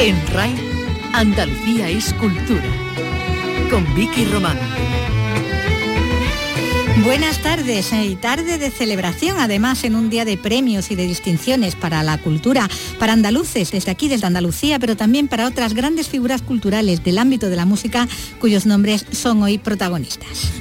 En RAI, Andalucía es cultura. Con Vicky Román. Buenas tardes eh, y tarde de celebración, además en un día de premios y de distinciones para la cultura, para andaluces desde aquí, desde Andalucía, pero también para otras grandes figuras culturales del ámbito de la música cuyos nombres son hoy protagonistas.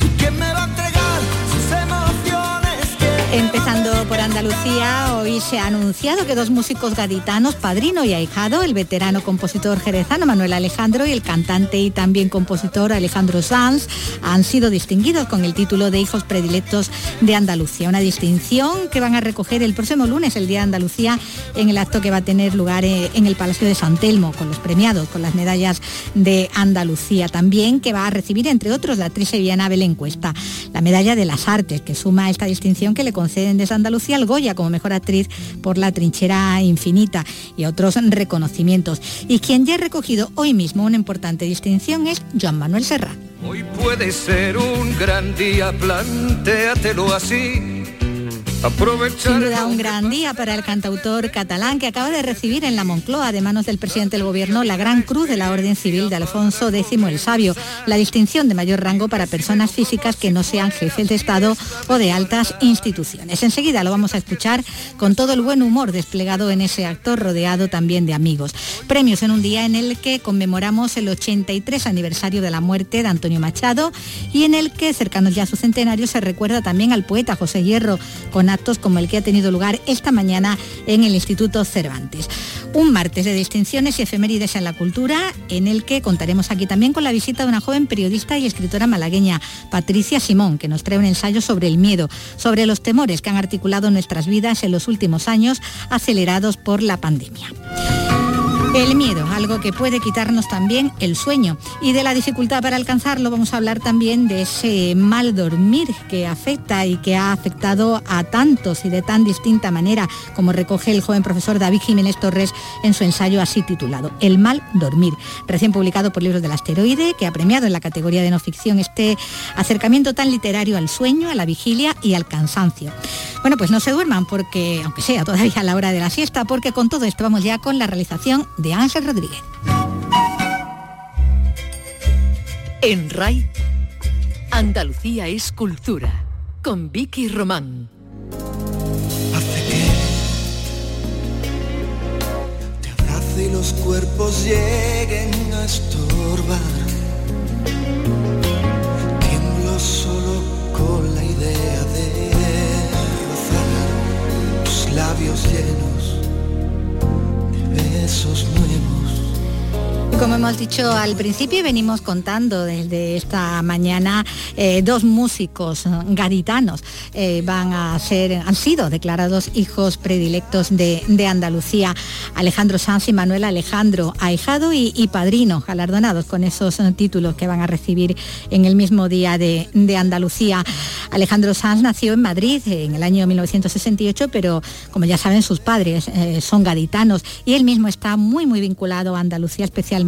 Empezando por Andalucía, hoy se ha anunciado que dos músicos gaditanos, padrino y ahijado, el veterano compositor jerezano Manuel Alejandro y el cantante y también compositor Alejandro Sanz, han sido distinguidos con el título de Hijos Predilectos de Andalucía. Una distinción que van a recoger el próximo lunes, el Día de Andalucía, en el acto que va a tener lugar eh, en el Palacio de San Telmo, con los premiados, con las medallas de Andalucía. También que va a recibir, entre otros, la actriz sevillana Belén Cuesta, la medalla de las artes, que suma esta distinción que le conceden desde Andalucía Goya como mejor actriz por La trinchera infinita y otros reconocimientos. Y quien ya ha recogido hoy mismo una importante distinción es Joan Manuel Serra. Hoy puede ser un gran día, plantéatelo así sin duda un gran día para el cantautor catalán que acaba de recibir en la Moncloa de manos del presidente del gobierno la Gran Cruz de la Orden Civil de Alfonso X el Sabio, la distinción de mayor rango para personas físicas que no sean jefes de Estado o de altas instituciones. Enseguida lo vamos a escuchar con todo el buen humor desplegado en ese actor rodeado también de amigos. Premios en un día en el que conmemoramos el 83 aniversario de la muerte de Antonio Machado y en el que, cercanos ya a su centenario, se recuerda también al poeta José Hierro con actos como el que ha tenido lugar esta mañana en el Instituto Cervantes. Un martes de distinciones y efemérides en la cultura, en el que contaremos aquí también con la visita de una joven periodista y escritora malagueña, Patricia Simón, que nos trae un ensayo sobre el miedo, sobre los temores que han articulado nuestras vidas en los últimos años, acelerados por la pandemia. El miedo, algo que puede quitarnos también el sueño. Y de la dificultad para alcanzarlo vamos a hablar también de ese mal dormir que afecta y que ha afectado a tantos y de tan distinta manera, como recoge el joven profesor David Jiménez Torres en su ensayo así titulado, El mal dormir, recién publicado por Libros del Asteroide, que ha premiado en la categoría de no ficción este acercamiento tan literario al sueño, a la vigilia y al cansancio. Bueno, pues no se duerman porque, aunque sea todavía a la hora de la siesta, porque con todo esto vamos ya con la realización de Ángel Rodríguez. En RAI, Andalucía es cultura, con Vicky Román. Hace que te abrace y los cuerpos lleguen a estorbar. Tiemblo solo con la idea de rozar tus labios llenos besos nuevos. Como hemos dicho al principio, venimos contando desde esta mañana eh, dos músicos gaditanos eh, van a ser, han sido declarados hijos predilectos de, Andalucía, Alejandro Sanz y Manuel Alejandro, ahijado y, padrino, galardonados con esos eh, títulos que van a recibir en el mismo día de, Andalucía. Alejandro Sanz nació en Madrid en el año 1968, pero como ya saben sus padres son gaditanos y él mismo está muy muy vinculado a Andalucía, especialmente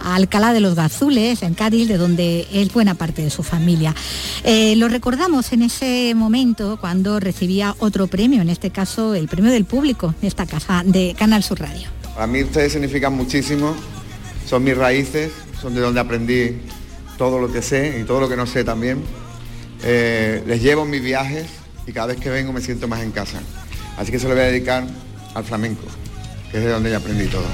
a Alcalá de los Gazules, en Cádiz, de donde es buena parte de su familia. Eh, lo recordamos en ese momento cuando recibía otro premio, en este caso el premio del público de esta casa de Canal Sur Radio. A mí ustedes significan muchísimo, son mis raíces, son de donde aprendí todo lo que sé y todo lo que no sé también. Eh, les llevo mis viajes y cada vez que vengo me siento más en casa. Así que se lo voy a dedicar al flamenco, que es de donde ya aprendí todo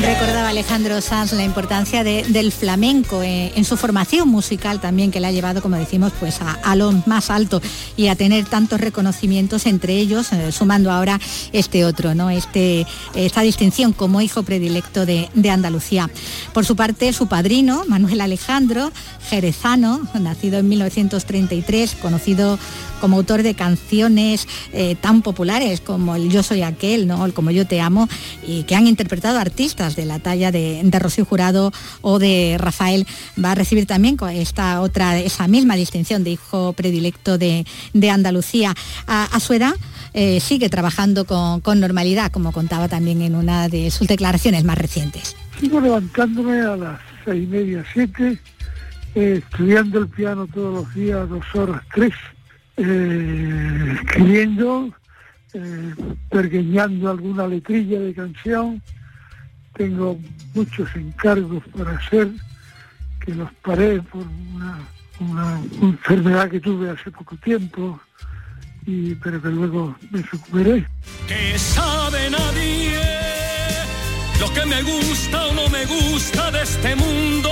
Recordaba Alejandro Sanz la importancia del flamenco eh, en su formación musical también, que le ha llevado, como decimos, pues a, lo más alto y a tener tantos reconocimientos entre ellos, eh, sumando ahora este otro, ¿no? Este, esta distinción como hijo predilecto de, de Andalucía. Por su parte, su padrino, Manuel Alejandro, jerezano, nacido en 1933, conocido como autor de canciones eh, tan populares como el Yo soy aquel, ¿no? el Como yo te amo, y que han interpretado artistas de la talla de, Rocío Jurado o de Rafael, va a recibir también esta otra, esa misma distinción de hijo predilecto de, Andalucía. A, su edad eh, sigue trabajando con, normalidad, como contaba también en una de sus declaraciones más recientes. Sigo levantándome a las seis y media, siete, eh, estudiando el piano todos los días, dos horas, tres eh, escribiendo, eh, pergueñando alguna letrilla de canción. Tengo muchos encargos para hacer, que los paré por una, enfermedad que tuve hace poco tiempo, y, pero que luego me recuperé. Que sabe nadie lo que me gusta o no me gusta de este mundo.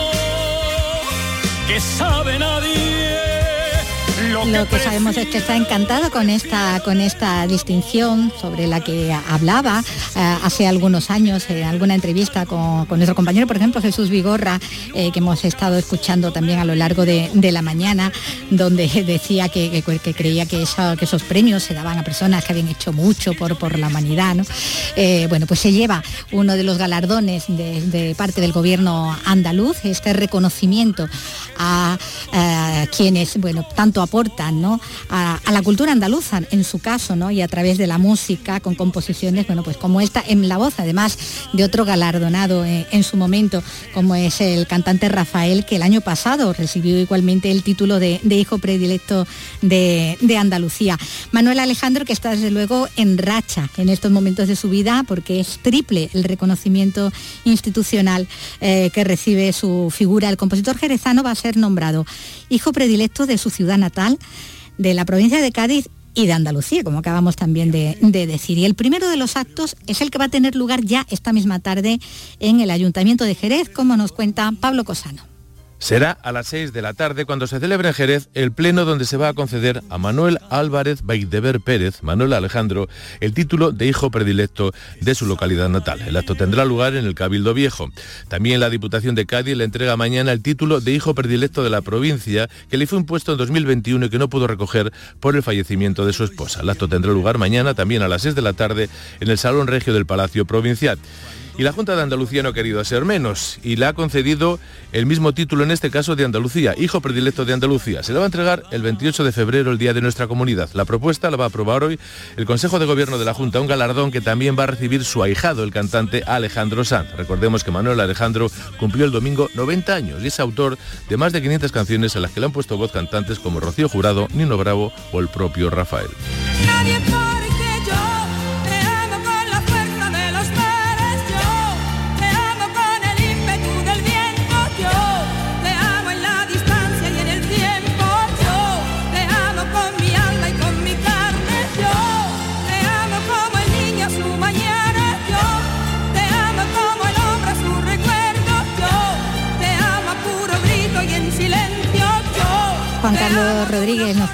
Que sabe nadie lo que sabemos es que está encantado con esta, con esta distinción sobre la que hablaba eh, hace algunos años en alguna entrevista con, nuestro compañero, por ejemplo, Jesús Vigorra, eh, que hemos estado escuchando también a lo largo de, la mañana, donde decía que, creía que, esos premios se daban a personas que habían hecho mucho por, por la humanidad. Eh, bueno, pues se lleva uno de los galardones de, parte del gobierno andaluz, este reconocimiento a, a quienes, bueno, tanto a, la cultura andaluza, en su caso, y a través de la música, con composiciones, bueno, pues como esta, en la voz, además de otro galardonado eh, en su momento, como es el cantante Rafael, que el año pasado recibió igualmente el título de, hijo predilecto de, Andalucía. Manuel Alejandro, que está desde luego en racha en estos momentos de su vida, porque es triple el reconocimiento institucional eh, que recibe su figura. El compositor jerezano va a ser nombrado hijo predilecto de su ciudad natal, de la provincia de Cádiz y de Andalucía, como acabamos también de, decir. Y el primero de los actos es el que va a tener lugar ya esta misma tarde en el Ayuntamiento de Jerez, como nos cuenta Pablo Cosano. Será a las 6 de la tarde cuando se celebre en Jerez el pleno donde se va a conceder a Manuel Álvarez Baidever Pérez, Manuel Alejandro, el título de hijo predilecto de su localidad natal. El acto tendrá lugar en el Cabildo Viejo. También la Diputación de Cádiz le entrega mañana el título de hijo predilecto de la provincia que le fue impuesto en 2021 y que no pudo recoger por el fallecimiento de su esposa. El acto tendrá lugar mañana también a las 6 de la tarde en el Salón Regio del Palacio Provincial. Y la Junta de Andalucía no ha querido ser menos y le ha concedido el mismo título en este caso de Andalucía, hijo predilecto de Andalucía. Se le va a entregar el 28 de febrero, el día de nuestra comunidad. La propuesta la va a aprobar hoy el Consejo de Gobierno de la Junta, un galardón que también va a recibir su ahijado, el cantante Alejandro Sanz. Recordemos que Manuel Alejandro cumplió el domingo 90 años y es autor de más de 500 canciones a las que le han puesto voz cantantes como Rocío Jurado, Nino Bravo o el propio Rafael.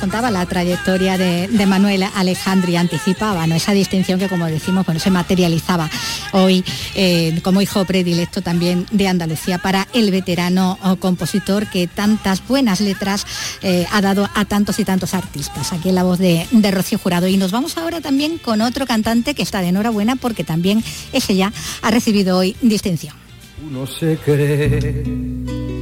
Contaba la trayectoria de, Manuel Alejandro y anticipaba ¿no? esa distinción que, como decimos, se materializaba hoy eh, como hijo predilecto también de Andalucía para el veterano compositor que tantas buenas letras eh, ha dado a tantos y tantos artistas. Aquí en la voz de, de Rocío Jurado. Y nos vamos ahora también con otro cantante que está de enhorabuena porque también ese ya ha recibido hoy distinción. Uno se cree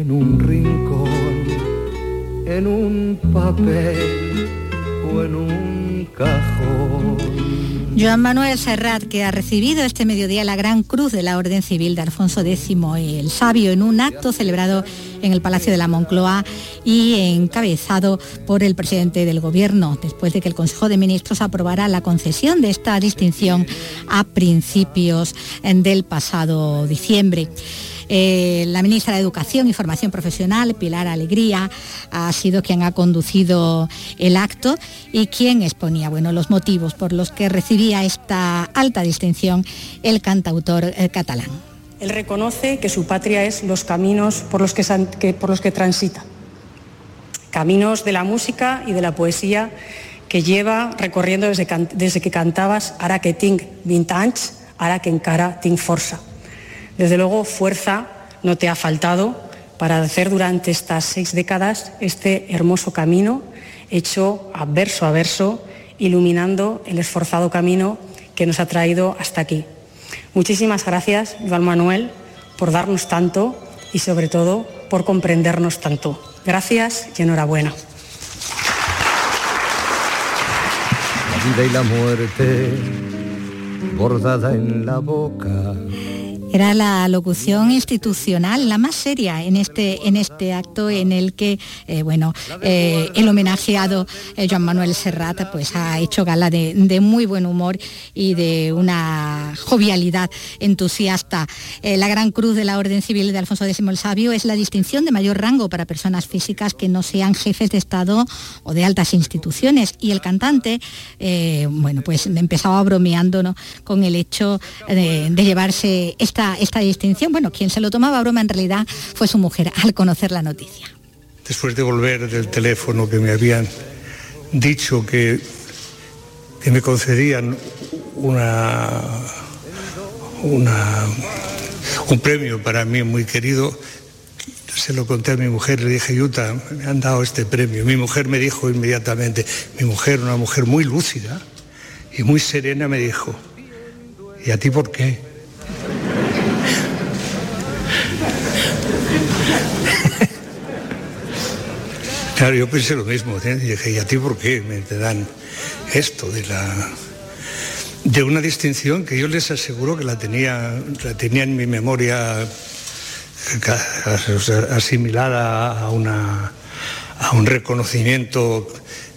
en un rincón, en un papel o en un cajón. Joan Manuel Serrat, que ha recibido este mediodía la Gran Cruz de la Orden Civil de Alfonso X el Sabio en un acto celebrado en el Palacio de la Moncloa y encabezado por el presidente del Gobierno, después de que el Consejo de Ministros aprobara la concesión de esta distinción a principios del pasado diciembre. Eh, la ministra de Educación y Formación Profesional, Pilar Alegría, ha sido quien ha conducido el acto y quien exponía bueno, los motivos por los que recibía esta alta distinción el cantautor eh, catalán. Él reconoce que su patria es los caminos por los que, transita, caminos de la música y de la poesía que lleva recorriendo desde, que cantabas Ara que tinc 20 ahora que encara tinc forza. Desde luego, fuerza no te ha faltado para hacer durante estas seis décadas este hermoso camino hecho a verso a verso, iluminando el esforzado camino que nos ha traído hasta aquí. Muchísimas gracias, Joan Manuel, por darnos tanto y sobre todo por comprendernos tanto. Gracias y enhorabuena. La vida y la muerte bordada en la boca era la locución institucional, la más seria en este, en este acto en el que, eh, bueno, eh, el homenajeado eh, Joan Manuel Serrat pues, ha hecho gala de, muy buen humor y de una jovialidad entusiasta. la Gran Cruz de la Orden Civil de Alfonso X el Sabio es la distinción de mayor rango para personas físicas que no sean jefes de Estado o de altas instituciones. Y el cantante, bueno, pues empezaba bromeando con el hecho de llevarse esta esta, distinción. Bueno, quien se lo tomaba broma en realidad fue su mujer al conocer la noticia. Después de volver del teléfono que me habían dicho que, que me concedían una, una, un premio para mí muy querido, se lo conté a mi mujer, le dije, Yuta, me han dado este premio. Mi mujer me dijo inmediatamente, mi mujer, una mujer muy lúcida y muy serena, me dijo, ¿y a ti por qué? Claro, yo pensé lo mismo. ¿eh? Y dije, ¿y a ti por qué me te dan esto de la de una distinción que yo les aseguro que la tenía, la tenía en mi memoria asimilada a, una, a un reconocimiento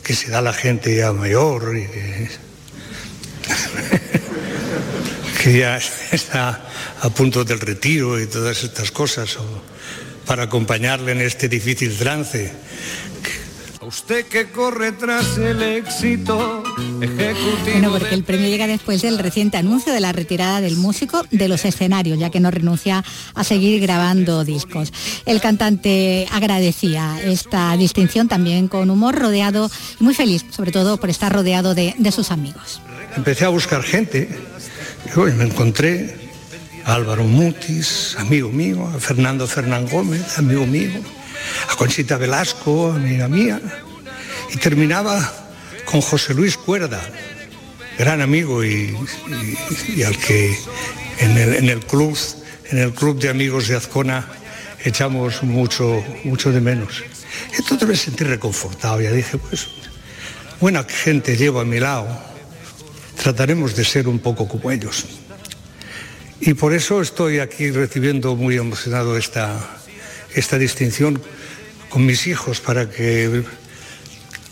que se da a la gente ya mayor que, ya está a punto del retiro y todas estas cosas, para acompañarle en este difícil trance usted que corre tras el éxito Bueno, porque el premio llega después del reciente anuncio de la retirada del músico de los escenarios, ya que no renuncia a seguir grabando discos. El cantante agradecía esta distinción también con humor rodeado y muy feliz, sobre todo por estar rodeado de, sus amigos. Empecé a buscar gente y me encontré a Álvaro Mutis, amigo mío, a Fernando Fernán Gómez, amigo mío a Conchita Velasco, amiga mía, y terminaba con José Luis Cuerda, gran amigo y, al que en el, club, en el club de amigos de Azcona echamos mucho, mucho de menos. Entonces me sentí reconfortado, ya dije, pues, buena gente llevo a mi lado, trataremos de ser un poco como ellos. Y por eso estoy aquí recibiendo muy emocionado esta, esta distinción con mis hijos para que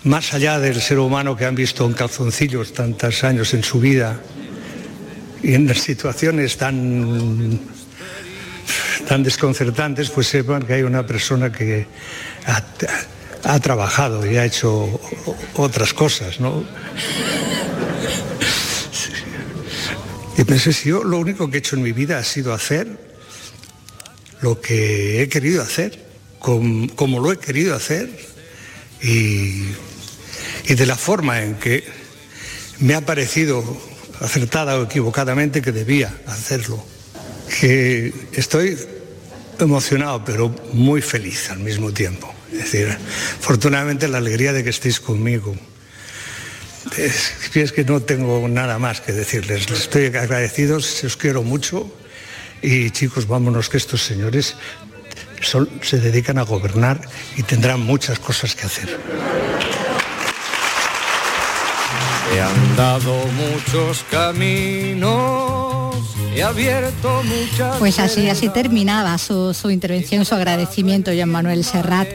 más allá del ser humano que han visto en calzoncillos tantos años en su vida y en situaciones tan tan desconcertantes, pues sepan que hay una persona que ha, trabajado y ha hecho otras cosas, ¿no? Y pensé, si yo lo único que he hecho en mi vida ha sido hacer lo que he querido hacer como, lo he querido hacer y, de la forma en que me ha parecido acertada o equivocadamente que debía hacerlo. Que estoy emocionado, pero muy feliz al mismo tiempo. Es decir, afortunadamente la alegría de que estéis conmigo. Es, que no tengo nada más que decirles. Les estoy agradecido, os quiero mucho. Y chicos, vámonos que estos señores se dedican a gobernar y tendrán muchas cosas que hacer. He andado muchos caminos. Pues así, así terminaba su, intervención, su agradecimiento, Jean Manuel Serrat,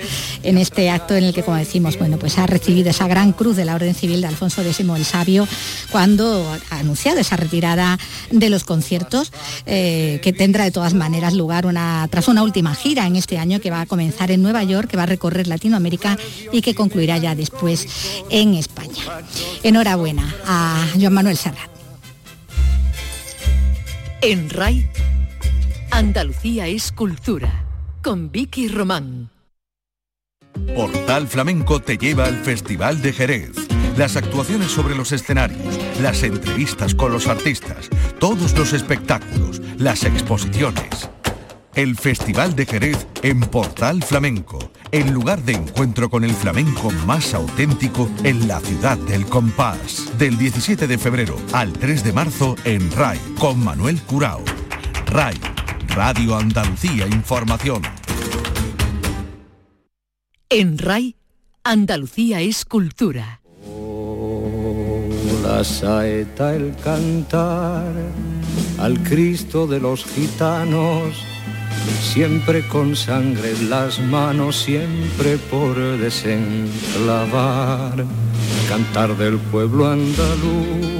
en este acto en el que, como decimos, bueno, pues ha recibido esa gran cruz de la Orden Civil de Alfonso X el Sabio, cuando ha anunciado esa retirada de los conciertos, eh, que tendrá de todas maneras lugar una, tras una última gira en este año que va a comenzar en Nueva York, que va a recorrer Latinoamérica y que concluirá ya después en España. Enhorabuena a Joan Manuel Serrat. En RAI, Andalucía es cultura, con Vicky Román. Portal Flamenco te lleva al Festival de Jerez. Las actuaciones sobre los escenarios, las entrevistas con los artistas, todos los espectáculos, las exposiciones. El Festival de Jerez en Portal Flamenco, el lugar de encuentro con el flamenco más auténtico en la ciudad del compás. Del 17 de febrero al 3 de marzo en RAI con Manuel Curao. RAI, Radio Andalucía Información. En RAI, Andalucía es cultura. la saeta, el cantar al Cristo de los gitanos, siempre con sangre en las manos, siempre por desenclavar, cantar del pueblo andaluz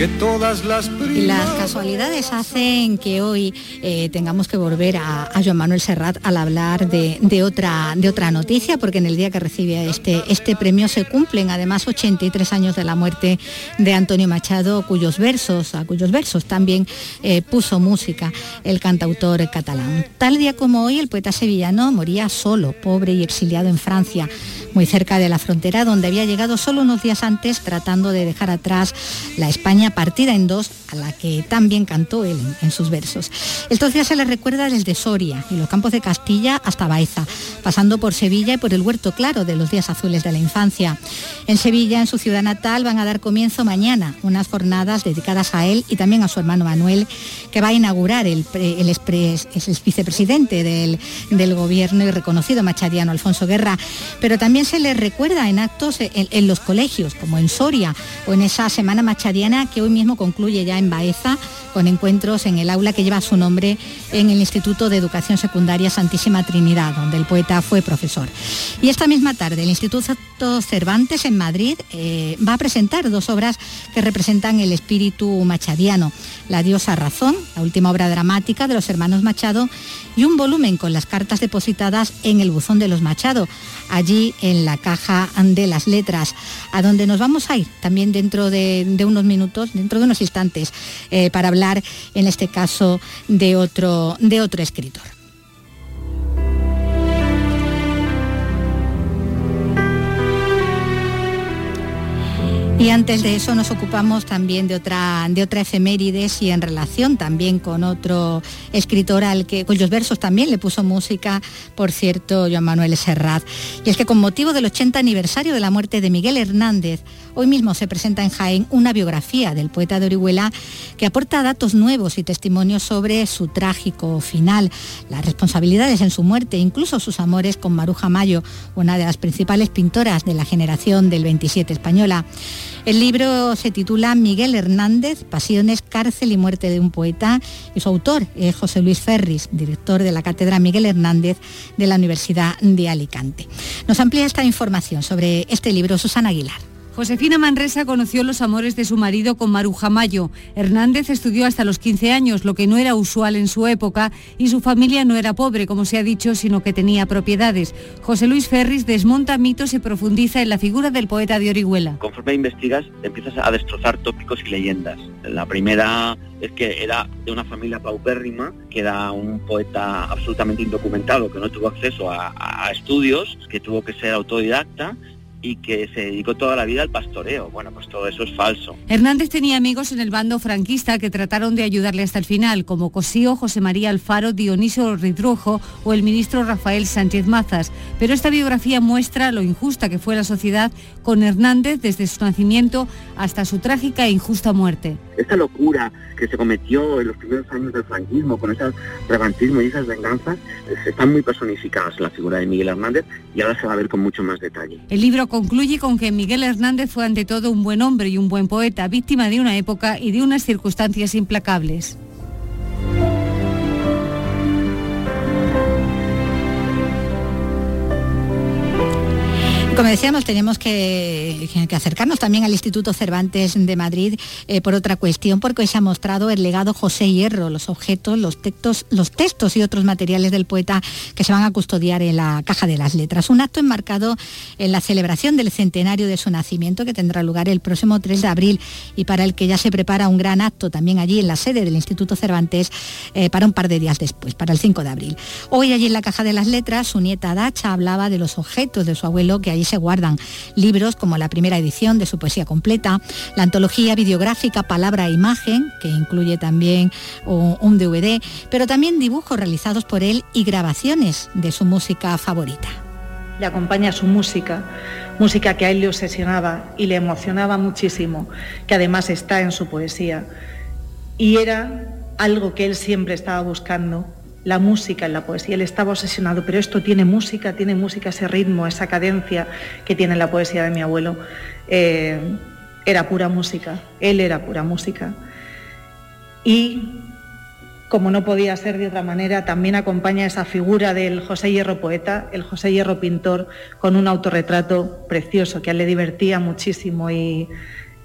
que todas las Las casualidades hacen que hoy eh, tengamos que volver a, a, Joan Manuel Serrat al hablar de, otra, de otra noticia, porque en el día que recibe este, este premio se cumplen además 83 años de la muerte de Antonio Machado, cuyos versos, a cuyos versos también eh, puso música el cantautor catalán. Tal día como hoy, el poeta sevillano moría solo, pobre y exiliado en Francia muy cerca de la frontera, donde había llegado solo unos días antes tratando de dejar atrás la España partida en dos, a la que también cantó él en, sus versos. Estos días se le recuerda desde Soria y los campos de Castilla hasta Baeza, pasando por Sevilla y por el Huerto Claro de los días azules de la infancia. En Sevilla, en su ciudad natal, van a dar comienzo mañana unas jornadas dedicadas a él y también a su hermano Manuel, que va a inaugurar el, el vicepresidente del, del gobierno y reconocido machadiano Alfonso Guerra, pero también se les recuerda en actos en, en, los colegios, como en Soria o en esa semana machadiana que hoy mismo concluye ya en Baeza con encuentros en el aula que lleva su nombre en el Instituto de Educación Secundaria Santísima Trinidad, donde el poeta fue profesor. Y esta misma tarde el Instituto Cervantes en Madrid eh, va a presentar dos obras que representan el espíritu machadiano, La diosa razón, la última obra dramática de los hermanos Machado, y un volumen con las cartas depositadas en el buzón de los Machado, allí en la caja de las letras, a donde nos vamos a ir también dentro de, de unos minutos, dentro de unos instantes, eh, para hablar en este caso de otro, de otro escritor. Y antes de eso nos ocupamos también de otra, de otra efemérides y en relación también con otro escritor al que, cuyos versos también le puso música, por cierto, Joan Manuel Serrat. Y es que con motivo del 80 aniversario de la muerte de Miguel Hernández, hoy mismo se presenta en Jaén una biografía del poeta de Orihuela que aporta datos nuevos y testimonios sobre su trágico final, las responsabilidades en su muerte, incluso sus amores con Maruja Mayo, una de las principales pintoras de la generación del 27 española. El libro se titula Miguel Hernández, Pasiones, Cárcel y Muerte de un Poeta y su autor es José Luis Ferris, director de la Cátedra Miguel Hernández de la Universidad de Alicante. Nos amplía esta información sobre este libro Susana Aguilar. Josefina Manresa conoció los amores de su marido con Maruja Mayo. Hernández estudió hasta los 15 años, lo que no era usual en su época, y su familia no era pobre, como se ha dicho, sino que tenía propiedades. José Luis Ferris desmonta mitos y profundiza en la figura del poeta de Orihuela. Conforme investigas, empiezas a destrozar tópicos y leyendas. La primera es que era de una familia paupérrima, que era un poeta absolutamente indocumentado, que no tuvo acceso a, a estudios, que tuvo que ser autodidacta y que se dedicó toda la vida al pastoreo. Bueno, pues todo eso es falso. Hernández tenía amigos en el bando franquista que trataron de ayudarle hasta el final, como Cosío, José María Alfaro, Dionisio Ridrujo o el ministro Rafael Sánchez Mazas. Pero esta biografía muestra lo injusta que fue la sociedad con Hernández desde su nacimiento hasta su trágica e injusta muerte. Esta locura que se cometió en los primeros años del franquismo, con ese revantismo y esas venganzas, están muy personificadas en la figura de Miguel Hernández y ahora se va a ver con mucho más detalle. El libro concluye con que Miguel Hernández fue ante todo un buen hombre y un buen poeta, víctima de una época y de unas circunstancias implacables. Como decíamos, tenemos que, que, acercarnos también al Instituto Cervantes de Madrid eh, por otra cuestión, porque hoy se ha mostrado el legado José Hierro, los objetos, los textos, los textos y otros materiales del poeta que se van a custodiar en la Caja de las Letras. Un acto enmarcado en la celebración del centenario de su nacimiento que tendrá lugar el próximo 3 de abril y para el que ya se prepara un gran acto también allí en la sede del Instituto Cervantes eh, para un par de días después, para el 5 de abril. Hoy allí en la Caja de las Letras, su nieta Dacha hablaba de los objetos de su abuelo que allí se guardan libros como la primera edición de su poesía completa, la antología videográfica Palabra e Imagen, que incluye también un DVD, pero también dibujos realizados por él y grabaciones de su música favorita. Le acompaña su música, música que a él le obsesionaba y le emocionaba muchísimo, que además está en su poesía. Y era algo que él siempre estaba buscando, la música en la poesía. Él estaba obsesionado, pero esto tiene música, tiene música, ese ritmo, esa cadencia que tiene la poesía de mi abuelo. Eh, era pura música, él era pura música. Y como no podía ser de otra manera, también acompaña esa figura del José Hierro poeta, el José Hierro pintor, con un autorretrato precioso que a él le divertía muchísimo y,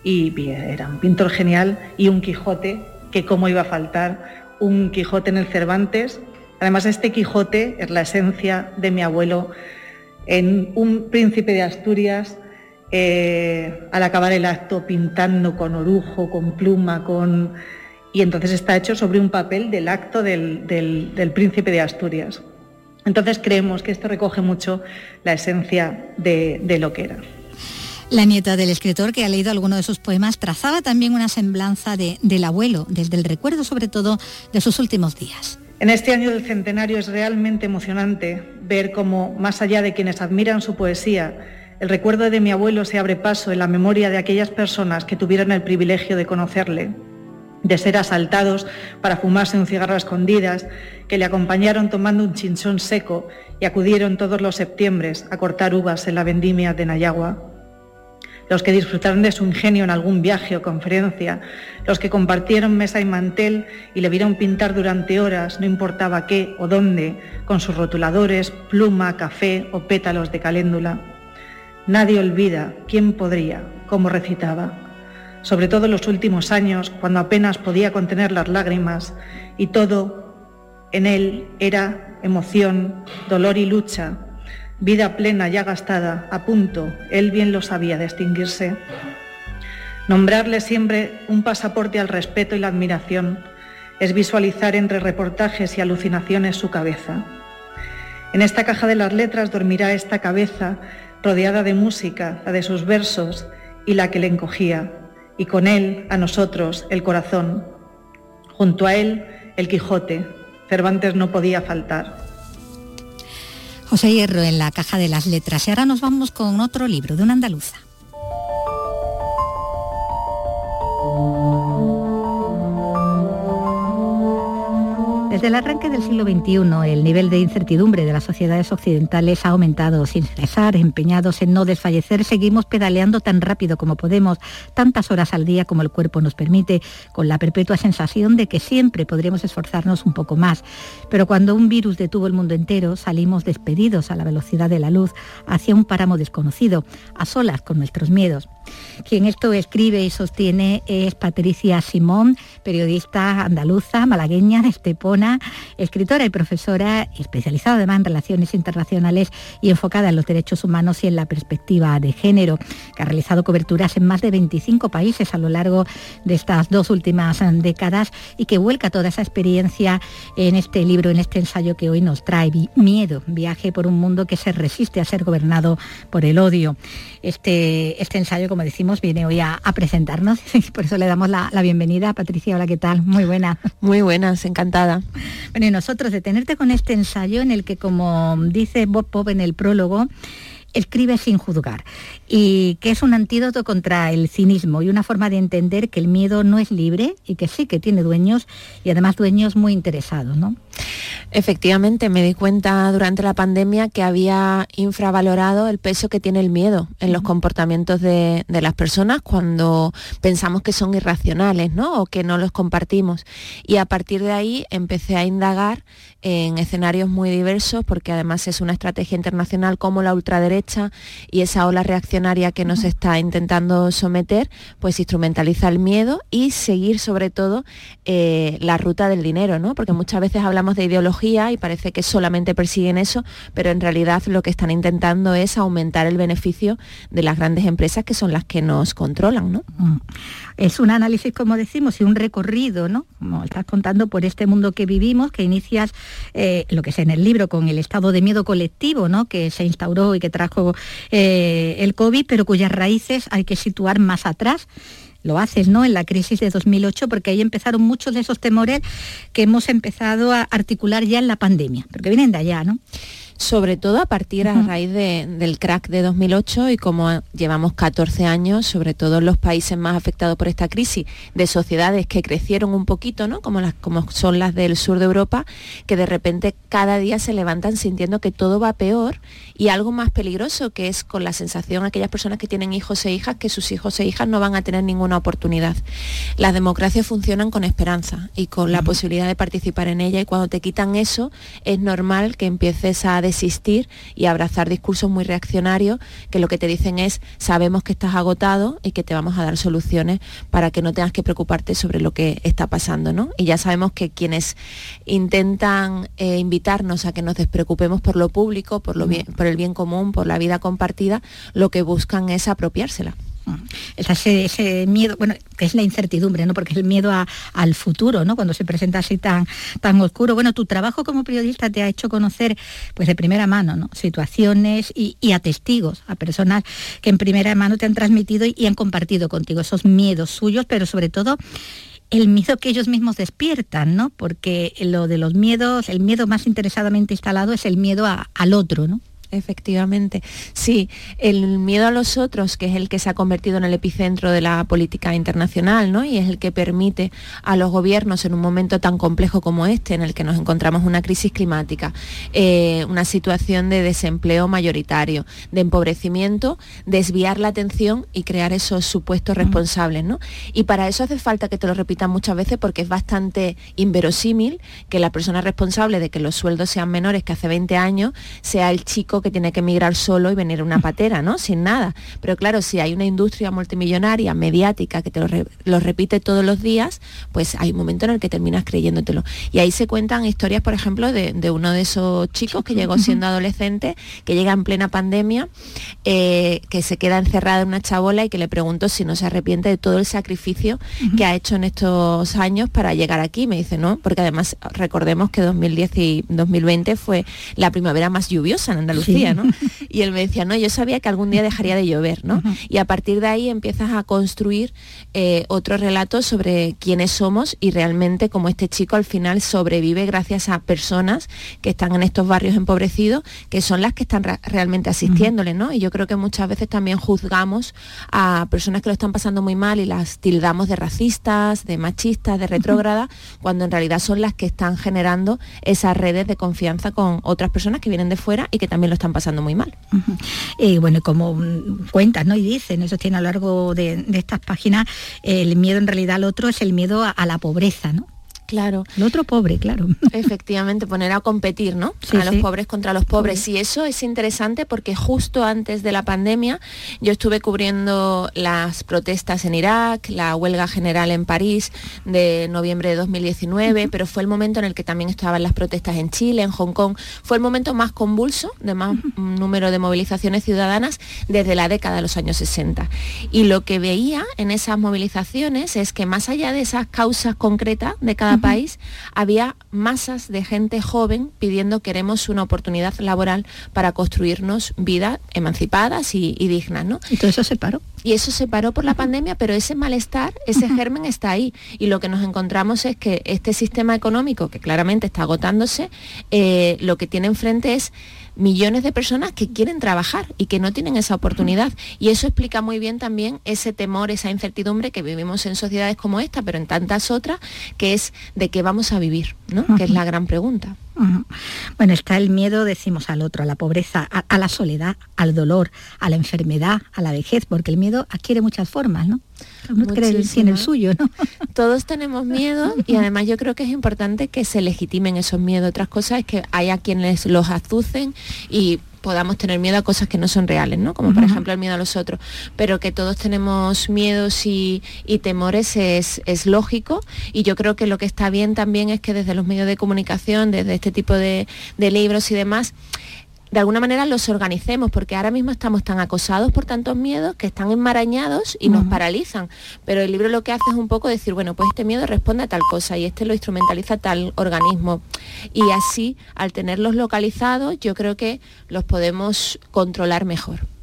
y era un pintor genial y un Quijote, que cómo iba a faltar un Quijote en el Cervantes. Además, este Quijote es la esencia de mi abuelo en un príncipe de Asturias, eh, al acabar el acto pintando con orujo, con pluma, con... y entonces está hecho sobre un papel del acto del, príncipe de Asturias. Entonces creemos que esto recoge mucho la esencia de, lo que era. La nieta del escritor, que ha leído alguno de sus poemas, trazaba también una semblanza del abuelo, desde el recuerdo sobre todo de sus últimos días. En este año del centenario es realmente emocionante ver cómo, más allá de quienes admiran su poesía, el recuerdo de mi abuelo se abre paso en la memoria de aquellas personas que tuvieron el privilegio de conocerle, de ser asaltados para fumarse un cigarro a escondidas, que le acompañaron tomando un chinchón seco y acudieron todos los septiembres a cortar uvas en la vendimia de Nayagua. Los que disfrutaron de su ingenio en algún viaje o conferencia, los que compartieron mesa y mantel y le vieron pintar durante horas, no importaba qué o dónde, con sus rotuladores, pluma, café o pétalos de caléndula. Nadie olvida quién podría, cómo recitaba. Sobre todo en los últimos años, cuando apenas podía contener las lágrimas y todo en él era emoción, dolor y lucha, vida plena ya gastada, a punto, él bien lo sabía, de extinguirse. Nombrarle siempre un pasaporte al respeto y la admiración es visualizar entre reportajes y alucinaciones su cabeza. En esta caja de las letras dormirá esta cabeza rodeada de música, la de sus versos y la que le encogía, y con él, a nosotros, el corazón. Junto a él, el Quijote. Cervantes no podía faltar. José Hierro en la caja de las letras. Y ahora nos vamos con otro libro de una andaluza. Desde el arranque del siglo XXI, el nivel de incertidumbre de las sociedades occidentales ha aumentado. Sin cesar, empeñados en no desfallecer, seguimos pedaleando tan rápido como podemos, tantas horas al día como el cuerpo nos permite, con la perpetua sensación de que siempre podremos esforzarnos un poco más. Pero cuando un virus detuvo el mundo entero, salimos despedidos a la velocidad de la luz hacia un páramo desconocido, a solas con nuestros miedos. Quien esto escribe y sostiene es Patricia Simón, periodista andaluza, malagueña de Estepona escritora y profesora, especializada además en relaciones internacionales y enfocada en los derechos humanos y en la perspectiva de género, que ha realizado coberturas en más de 25 países a lo largo de estas dos últimas décadas y que vuelca toda esa experiencia en este libro, en este ensayo que hoy nos trae, Miedo, viaje por un mundo que se resiste a ser gobernado por el odio. Este, este ensayo, como decimos, viene hoy a, presentarnos, por eso le damos la, la bienvenida. Patricia, hola, ¿qué tal? Muy buena. Muy buenas, encantada. Bueno, y nosotros detenerte con este ensayo en el que, como dice Bob Pop en el prólogo, escribe sin juzgar y que es un antídoto contra el cinismo y una forma de entender que el miedo no es libre y que sí que tiene dueños y además dueños muy interesados, ¿no? Efectivamente, me di cuenta durante la pandemia que había infravalorado el peso que tiene el miedo en los comportamientos de, de las personas cuando pensamos que son irracionales, ¿no? O que no los compartimos. Y a partir de ahí empecé a indagar en escenarios muy diversos, porque además es una estrategia internacional como la ultraderecha y esa ola reaccionaria que nos está intentando someter, pues instrumentaliza el miedo y seguir sobre todo eh, la ruta del dinero, ¿no? Porque muchas veces hablamos de ideología y parece que solamente persiguen eso, pero en realidad lo que están intentando es aumentar el beneficio de las grandes empresas que son las que nos controlan. ¿no? Mm. Es un análisis, como decimos, y un recorrido, ¿no? como estás contando, por este mundo que vivimos, que inicias eh, lo que es en el libro con el estado de miedo colectivo ¿no? que se instauró y que trajo eh, el COVID, pero cuyas raíces hay que situar más atrás lo haces, ¿no? En la crisis de 2008, porque ahí empezaron muchos de esos temores que hemos empezado a articular ya en la pandemia, porque vienen de allá, ¿no? Sobre todo a partir a raíz del crack de 2008 y como llevamos 14 años, sobre todo en los países más afectados por esta crisis, de sociedades que crecieron un poquito, ¿no? como, las, como son las del sur de Europa, que de repente cada día se levantan sintiendo que todo va peor y algo más peligroso, que es con la sensación aquellas personas que tienen hijos e hijas, que sus hijos e hijas no van a tener ninguna oportunidad. Las democracias funcionan con esperanza y con la posibilidad de participar en ella y cuando te quitan eso es normal que empieces a desistir y abrazar discursos muy reaccionarios que lo que te dicen es sabemos que estás agotado y que te vamos a dar soluciones para que no tengas que preocuparte sobre lo que está pasando. ¿no? Y ya sabemos que quienes intentan eh, invitarnos a que nos despreocupemos por lo público, por, lo bien, por el bien común, por la vida compartida, lo que buscan es apropiársela. Ese, miedo, bueno, que es la incertidumbre, ¿no? Porque es el miedo al futuro, ¿no? Cuando se presenta así tan, tan oscuro. Bueno, tu trabajo como periodista te ha hecho conocer, pues de primera mano, ¿no? Situaciones y, a testigos, a personas que en primera mano te han transmitido y, han compartido contigo esos miedos suyos, pero sobre todo el miedo que ellos mismos despiertan, ¿no? Porque lo de los miedos, el miedo más interesadamente instalado es el miedo al otro, ¿no? Efectivamente, sí, el miedo a los otros, que es el que se ha convertido en el epicentro de la política internacional, ¿no? Y es el que permite a los gobiernos en un momento tan complejo como este, en el que nos encontramos una crisis climática, eh, una situación de desempleo mayoritario, de empobrecimiento, desviar la atención y crear esos supuestos responsables, ¿no? Y para eso hace falta que te lo repitan muchas veces porque es bastante inverosímil que la persona responsable de que los sueldos sean menores que hace 20 años sea el chico que tiene que emigrar solo y venir una patera, ¿no? Sin nada. Pero claro, si hay una industria multimillonaria, mediática, que te lo, repite todos los días, pues hay un momento en el que terminas creyéndotelo. Y ahí se cuentan historias, por ejemplo, de, uno de esos chicos que llegó siendo adolescente, que llega en plena pandemia, eh, que se queda encerrada en una chabola y que le pregunto si no se arrepiente de todo el sacrificio que ha hecho en estos años para llegar aquí. Me dice, no, porque además recordemos que 2010 y 2020 fue la primavera más lluviosa en Andalucía y él me decía, no, yo sabía que algún día dejaría de llover, ¿no? Y a partir de ahí empiezas a construir eh, otro relato sobre quiénes somos y realmente como este chico al final sobrevive gracias a personas que están en estos barrios empobrecidos, que son las que están realmente asistiéndole, ¿no? Y yo creo que muchas veces también juzgamos a personas que lo están pasando muy mal y las tildamos de racistas, de machistas, de retrógradas, cuando en realidad son las que están generando esas redes de confianza con otras personas que vienen de fuera y que también lo están pasando muy mal. Y bueno, como cuentas, ¿no? Y dicen, eso tiene a lo largo de, estas páginas, el miedo en realidad al otro es el miedo a la pobreza, ¿no? Claro. El otro pobre, claro. Efectivamente, poner a competir, ¿no? a los pobres contra los pobres. Y eso es interesante porque justo antes de la pandemia yo estuve cubriendo las protestas en Irak, la huelga general en París de noviembre de 2019, pero fue el momento en el que también estaban las protestas en Chile, en Hong Kong. Fue el momento más convulso, de más número de movilizaciones ciudadanas desde la década de los años 60. Y lo que veía en esas movilizaciones es que más allá de esas causas concretas de cada país había masas de gente joven pidiendo queremos una oportunidad laboral para construirnos vidas emancipadas y, dignas. ¿no? Y todo eso se paró. Y eso se paró por la pandemia, pero ese malestar, ese germen está ahí. Y lo que nos encontramos es que este sistema económico, que claramente está agotándose, eh, lo que tiene enfrente es millones de personas que quieren trabajar y que no tienen esa oportunidad. Y eso explica muy bien también ese temor, esa incertidumbre que vivimos en sociedades como esta, pero en tantas otras, que es de qué vamos a vivir, ¿no? Que es la gran pregunta. Bueno, está el miedo, decimos, al otro, a la pobreza, a, la soledad, al dolor, a la enfermedad, a la vejez, porque el miedo adquiere muchas formas, ¿no? Uno cree el suyo, ¿no? Todos tenemos miedo y además yo creo que es importante que se legitimen esos miedos. Otras cosas es que haya quienes los azucen y podamos tener miedo a cosas que no son reales, ¿no? Como por ejemplo el miedo a los otros, pero que todos tenemos miedos y, temores es, lógico. Y yo creo que lo que está bien también es que desde los medios de comunicación, desde este tipo de, de libros y demás, de alguna manera los organicemos, porque ahora mismo estamos tan acosados por tantos miedos que están enmarañados y nos paralizan. Pero el libro lo que hace es un poco decir, bueno, pues este miedo responde a tal cosa y este lo instrumentaliza tal organismo. Y así, al tenerlos localizados, yo creo que los podemos controlar mejor.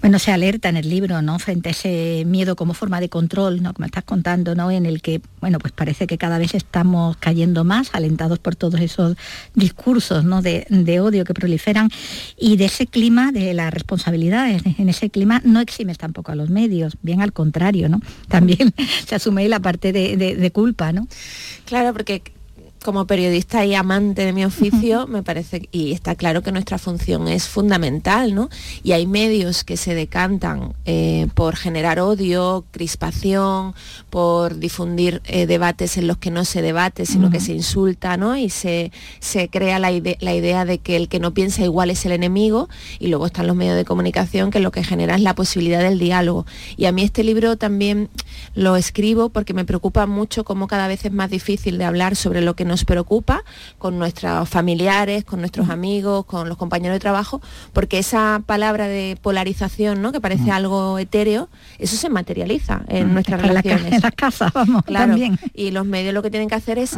Bueno, se alerta en el libro, ¿no? Frente a ese miedo como forma de control, ¿no? Como estás contando, ¿no? En el que, bueno, pues parece que cada vez estamos cayendo más, alentados por todos esos discursos, ¿no? De, odio que proliferan y de ese clima de las responsabilidades. En ese clima no eximes tampoco a los medios, bien al contrario, ¿no? También se asume la parte de culpa, ¿no? Claro, porque como periodista y amante de mi oficio, me parece, y está claro que nuestra función es fundamental, ¿no? Y hay medios que se decantan eh, por generar odio, crispación, por difundir eh, debates en los que no se debate, sino que se insulta, ¿no? Y se, se crea la, la, idea de que el que no piensa igual es el enemigo, y luego están los medios de comunicación que lo que genera es la posibilidad del diálogo. Y a mí este libro también lo escribo porque me preocupa mucho cómo cada vez es más difícil de hablar sobre lo que nos preocupa con nuestros familiares, con nuestros amigos, con los compañeros de trabajo, porque esa palabra de polarización, ¿no? que parece algo etéreo, eso se materializa en nuestras relaciones. en las casas, vamos, también. Y los medios lo que tienen que hacer es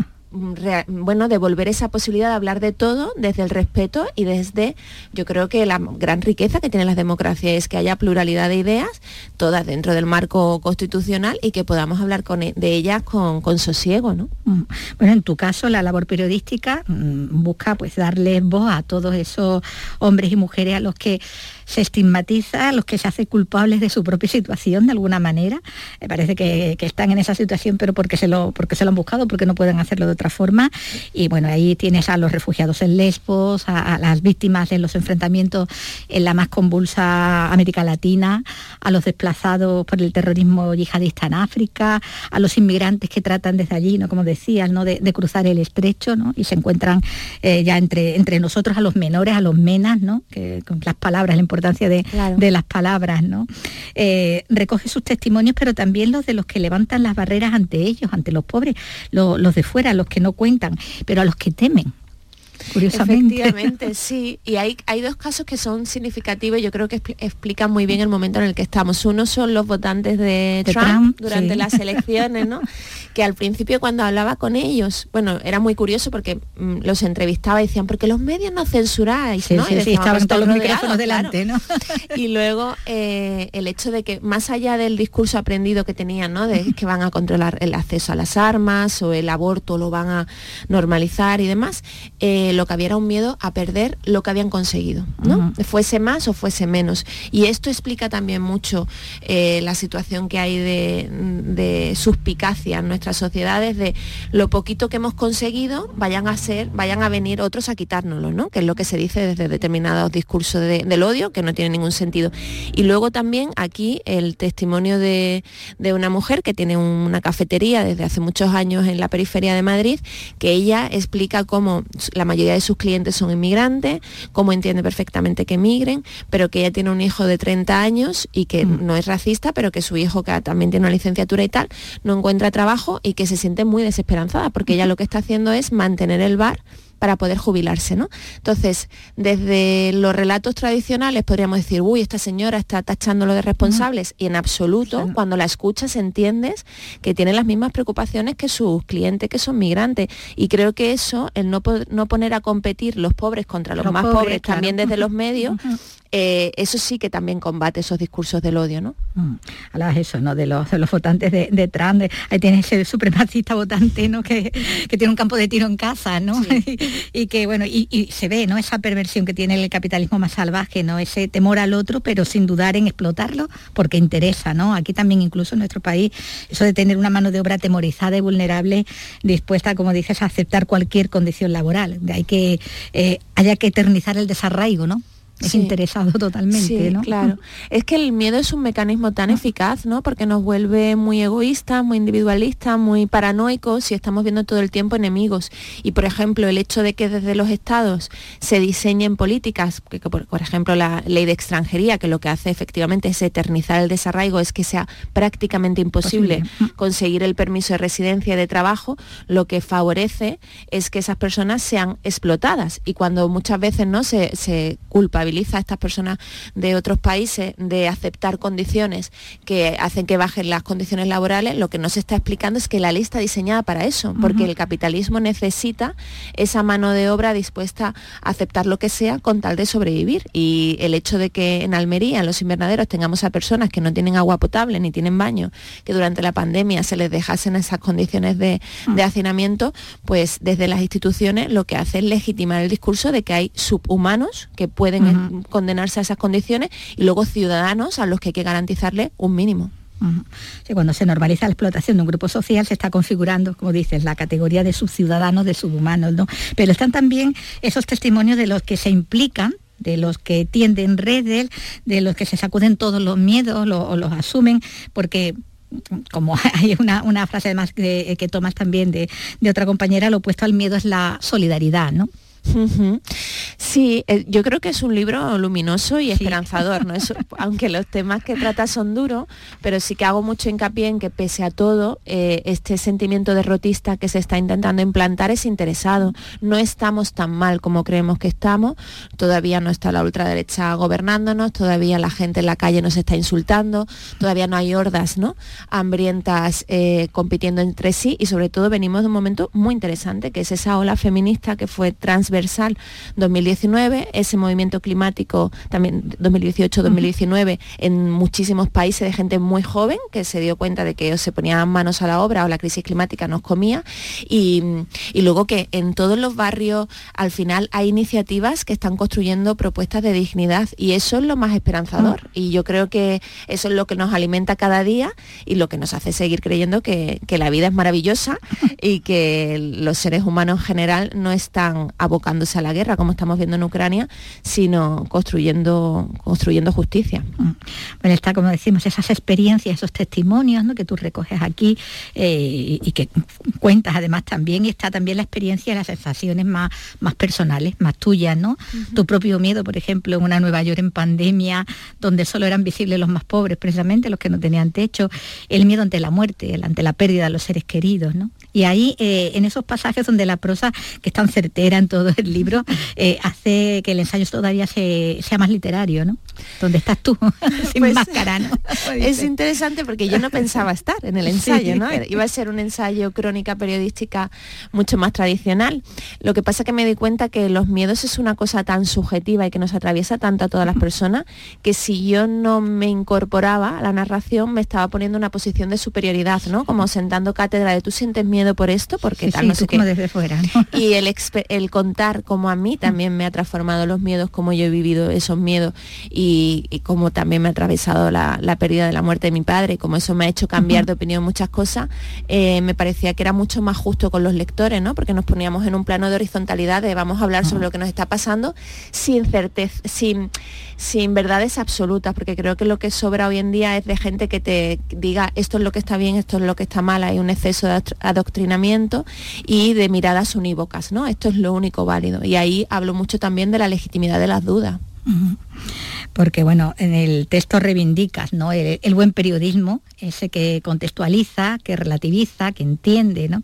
bueno, devolver esa posibilidad de hablar de todo desde el respeto y desde, yo creo que la gran riqueza que tienen las democracias es que haya pluralidad de ideas, todas dentro del marco constitucional y que podamos hablar con, e, de ellas con, sosiego, ¿no? Mm. Bueno, en tu caso, la labor periodística mm, busca pues darle voz a todos esos hombres y mujeres a los que se estigmatiza a los que se hace culpables de su propia situación de alguna manera. Me parece que, están en esa situación, pero porque se, lo, porque se lo han buscado, porque no pueden hacerlo de otra forma. Y bueno, ahí tienes a los refugiados en Lesbos, a, las víctimas de los enfrentamientos en la más convulsa América Latina, a los desplazados por el terrorismo yihadista en África, a los inmigrantes que tratan desde allí, ¿no? como decías, ¿no? de, cruzar el estrecho ¿no? y se encuentran eh, ya entre, entre nosotros a los menores, a los menas, ¿no? que con las palabras, la importancia de, las palabras, ¿no? Eh, recoge sus testimonios, pero también los de los que levantan las barreras ante ellos, ante los pobres, los de fuera, los que no cuentan, pero a los que temen, curiosamente. Efectivamente, sí. Y hay, hay dos casos que son significativos yo creo que explican muy bien el momento en el que estamos. Uno son los votantes de, Trump, durante las elecciones, ¿no? que al principio cuando hablaba con ellos, bueno, era muy curioso porque mm, los entrevistaba y decían, porque los medios no censuráis, ¿no? y estaban todos los micrófonos delante, ¿no? y luego eh, el hecho de que más allá del discurso aprendido que tenían, ¿no? De que van a controlar el acceso a las armas o el aborto lo van a normalizar y demás, eh, lo que había era un miedo a perder lo que habían conseguido, ¿no? Fuese más o fuese menos. Y esto explica también mucho eh, la situación que hay de, de suspicacia en nuestras sociedades, de lo poquito que hemos conseguido, vayan a ser, vayan a venir otros a quitárnoslo, ¿no? Que es lo que se dice desde determinados discursos del odio, que no tiene ningún sentido. Y luego también aquí el testimonio de, de una mujer que tiene una cafetería desde hace muchos años en la periferia de Madrid, que ella explica cómo la mayoría de sus clientes son inmigrantes, cómo entiende perfectamente que emigren, pero que ella tiene un hijo de 30 años y que mm. no es racista, pero que su hijo, que también tiene una licenciatura y tal, no encuentra trabajo y que se siente muy desesperanzada, porque ella lo que está haciendo es mantener el bar para poder jubilarse. ¿no? Entonces, desde los relatos tradicionales podríamos decir, uy, esta señora está tachándolo de responsables, y en absoluto, cuando la escuchas entiendes que tiene las mismas preocupaciones que sus clientes que son migrantes. Y creo que eso, el no, no poner a competir los pobres contra los, más pobres, también desde los medios, eh, eso sí que también combate esos discursos del odio, ¿no? Mm. eso, ¿no? De los, los votantes de, Trump, ahí tienes ese supremacista votante, ¿no? Que, tiene un campo de tiro en casa, ¿no? y, que, bueno, y, se ve, ¿no? Esa perversión que tiene el capitalismo más salvaje, ¿no? Ese temor al otro, pero sin dudar en explotarlo, porque interesa, ¿no? Aquí también, incluso en nuestro país, eso de tener una mano de obra atemorizada y vulnerable, dispuesta, como dices, a aceptar cualquier condición laboral. De ahí que eh, haya que eternizar el desarraigo, ¿no? Interesado totalmente, ¿no? Claro. Es que el miedo es un mecanismo tan eficaz, ¿no? Porque nos vuelve muy egoístas, muy individualistas, muy paranoicos y estamos viendo todo el tiempo enemigos. Y por ejemplo, el hecho de que desde los estados se diseñen políticas, que, por, ejemplo la ley de extranjería, que lo que hace efectivamente es eternizar el desarraigo, es que sea prácticamente imposible conseguir el permiso de residencia y de trabajo, lo que favorece es que esas personas sean explotadas. Y cuando muchas veces no se, se culpa a estas personas de otros países de aceptar condiciones que hacen que bajen las condiciones laborales, lo que no se está explicando es que la ley está diseñada para eso, porque el capitalismo necesita esa mano de obra dispuesta a aceptar lo que sea con tal de sobrevivir. Y el hecho de que en Almería, en los invernaderos, tengamos a personas que no tienen agua potable ni tienen baño, que durante la pandemia se les dejasen esas condiciones de, de hacinamiento, pues desde las instituciones lo que hace es legitimar el discurso de que hay subhumanos que pueden condenarse a esas condiciones y luego ciudadanos a los que hay que garantizarle un mínimo. cuando se normaliza la explotación de un grupo social se está configurando, como dices, la categoría de subciudadanos, de subhumanos, ¿no? Pero están también esos testimonios de los que se implican de los que tienden redes, de los que se sacuden todos los miedos o los asumen, porque como hay una, frase además que, que tomas también de, de otra compañera, lo opuesto al miedo es la solidaridad, ¿no? Sí, eh, yo creo que es un libro luminoso y esperanzador, ¿no? aunque los temas que trata son duros, pero sí que hago mucho hincapié en que pese a todo, eh, este sentimiento derrotista que se está intentando implantar es interesado. No estamos tan mal como creemos que estamos, todavía no está la ultraderecha gobernándonos, todavía la gente en la calle nos está insultando, todavía no hay hordas ¿no? hambrientas eh, compitiendo entre sí y sobre todo venimos de un momento muy interesante, que es esa ola feminista que fue transversal 2019, ese movimiento climático también 2018-2019 en muchísimos países de gente muy joven que se dio cuenta de que se ponían manos a la obra o la crisis climática nos comía. Y, luego que en todos los barrios al final hay iniciativas que están construyendo propuestas de dignidad y eso es lo más esperanzador. Mm. y yo creo que eso es lo que nos alimenta cada día y lo que nos hace seguir creyendo que, que la vida es maravillosa y que los seres humanos en general no están abocados a la guerra, como estamos viendo en Ucrania, sino construyendo, construyendo justicia. Mm. Bueno, está, como decimos, esas experiencias, esos testimonios que tú recoges aquí eh, y que cuentas además también, y está también la experiencia y las sensaciones más, más personales, más tuyas, ¿no? Tu propio miedo, por ejemplo, en una Nueva York en pandemia, donde solo eran visibles los más pobres, precisamente los que no tenían techo, el miedo ante la muerte, ante la pérdida de los seres queridos, ¿no? Y ahí, eh, en esos pasajes donde la prosa, que es tan certera en todo el libro, eh, hace que el ensayo todavía sea más literario, ¿no? Donde estás tú, sin pues, máscara, ¿no? Es interesante porque yo no pensaba estar en el ensayo, ¿no? Iba a ser un ensayo crónica periodística mucho más tradicional. Lo que pasa que me di cuenta que los miedos es una cosa tan subjetiva y que nos atraviesa tanto a todas las personas que si yo no me incorporaba a la narración me estaba poniendo una posición de superioridad, ¿no? Como sentando cátedra de tú sientes miedo por esto, porque tal, no sé qué. desde fuera. Y el, el contar como a mí también me ha transformado los miedos, como yo he vivido esos miedos y, como también me ha atravesado la, pérdida de la muerte de mi padre, como eso me ha hecho cambiar de opinión muchas cosas, eh, me parecía que era mucho más justo con los lectores, ¿no? Porque nos poníamos en un plano de horizontalidad de vamos a hablar sobre lo que nos está pasando sin certeza, sin, sin verdades absolutas, porque creo que lo que sobra hoy en día es de gente que te diga esto es lo que está bien, esto es lo que está mal, hay un exceso de adoctrinamiento y de miradas unívocas, ¿no? Esto es lo único válido. Y ahí hablo mucho también de la legitimidad de las dudas porque bueno, en el texto reivindicas ¿no? el, buen periodismo, ese que contextualiza, que relativiza, que entiende, ¿no?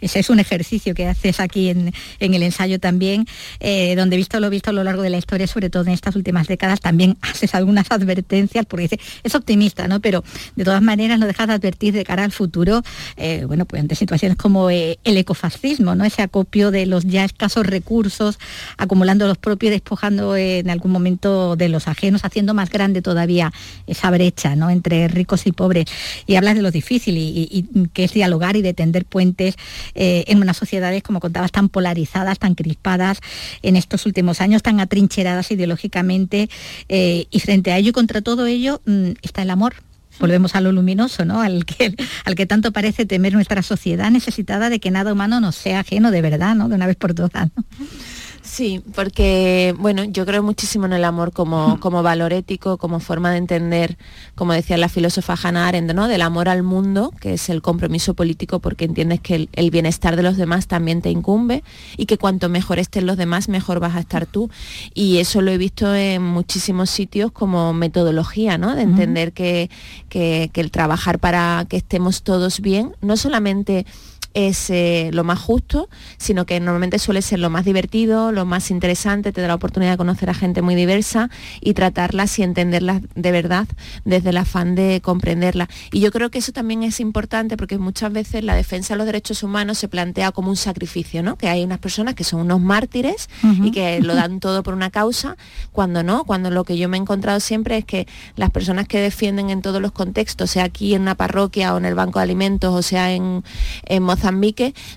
ese es un ejercicio que haces aquí en, el ensayo también, eh, donde visto lo visto a lo largo de la historia, sobre todo en estas últimas décadas, también haces algunas advertencias, porque dice, es optimista, ¿no? pero de todas maneras no dejas de advertir de cara al futuro, eh, bueno, pues ante situaciones como eh, el ecofascismo, ¿no? ese acopio de los ya escasos recursos, acumulando los propios, despojando en algún momento de los ajenos, haciendo más grande todavía esa brecha ¿no? entre ricos y pobres. Y hablas de lo difícil y, que es dialogar y de tender puentes eh, en unas sociedades, como contabas, tan polarizadas, tan crispadas en estos últimos años, tan atrincheradas ideológicamente. Eh, y frente a ello y contra todo ello mm, está el amor, volvemos a lo luminoso, ¿no? Al que, al que tanto parece temer nuestra sociedad necesitada de que nada humano nos sea ajeno de verdad, ¿no? De una vez por todas. Sí, porque bueno, yo creo muchísimo en el amor como, como valor ético, como forma de entender, como decía la filósofa Hannah Arendt, ¿no? del amor al mundo, que es el compromiso político porque entiendes que el, el, bienestar de los demás también te incumbe y que cuanto mejor estén los demás, mejor vas a estar tú. Y eso lo he visto en muchísimos sitios como metodología, ¿no? De entender que, que, que el trabajar para que estemos todos bien, no solamente es eh, lo más justo, sino que normalmente suele ser lo más divertido, lo más interesante, te da la oportunidad de conocer a gente muy diversa y tratarlas y entenderlas de verdad desde el afán de comprenderlas. Y yo creo que eso también es importante porque muchas veces la defensa de los derechos humanos se plantea como un sacrificio, ¿no? Que hay unas personas que son unos mártires uh -huh. y que lo dan todo por una causa, cuando no, cuando lo que yo me he encontrado siempre es que las personas que defienden en todos los contextos, sea aquí en una parroquia o en el banco de alimentos, o sea en, en Mozambique,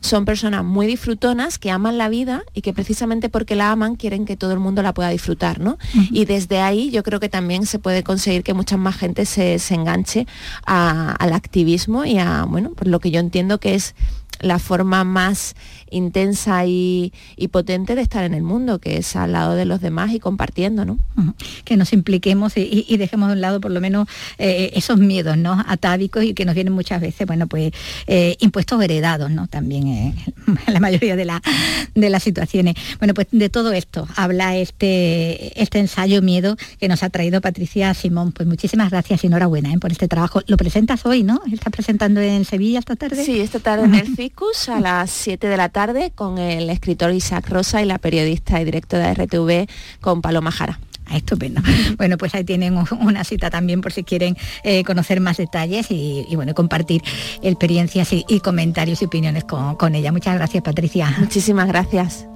son personas muy disfrutonas que aman la vida y que precisamente porque la aman quieren que todo el mundo la pueda disfrutar, ¿no? Uh -huh. Y desde ahí yo creo que también se puede conseguir que mucha más gente se, se enganche a, al activismo y a, bueno, por lo que yo entiendo que es la forma más intensa y, y, potente de estar en el mundo, que es al lado de los demás y compartiendo, ¿no? Que nos impliquemos y, y dejemos de un lado por lo menos eh, esos miedos, ¿no? Atávicos y que nos vienen muchas veces, bueno, pues eh, impuestos heredados, ¿no? También eh, en la mayoría de, la, de las situaciones. Bueno, pues de todo esto habla este, este ensayo Miedo que nos ha traído Patricia Simón. Pues muchísimas gracias y enhorabuena por este trabajo. Lo presentas hoy, ¿no? ¿Estás presentando en Sevilla esta tarde? Sí, esta tarde en el A las 7 de la tarde tarde con el escritor Isaac Rosa y la periodista y directora de RTV con Paloma Jara. Ah, estupendo. Bueno, pues ahí tienen una cita también por si quieren eh, conocer más detalles y, y, bueno, compartir experiencias y, y, comentarios y opiniones con, con ella. Muchas gracias, Patricia. Muchísimas gracias.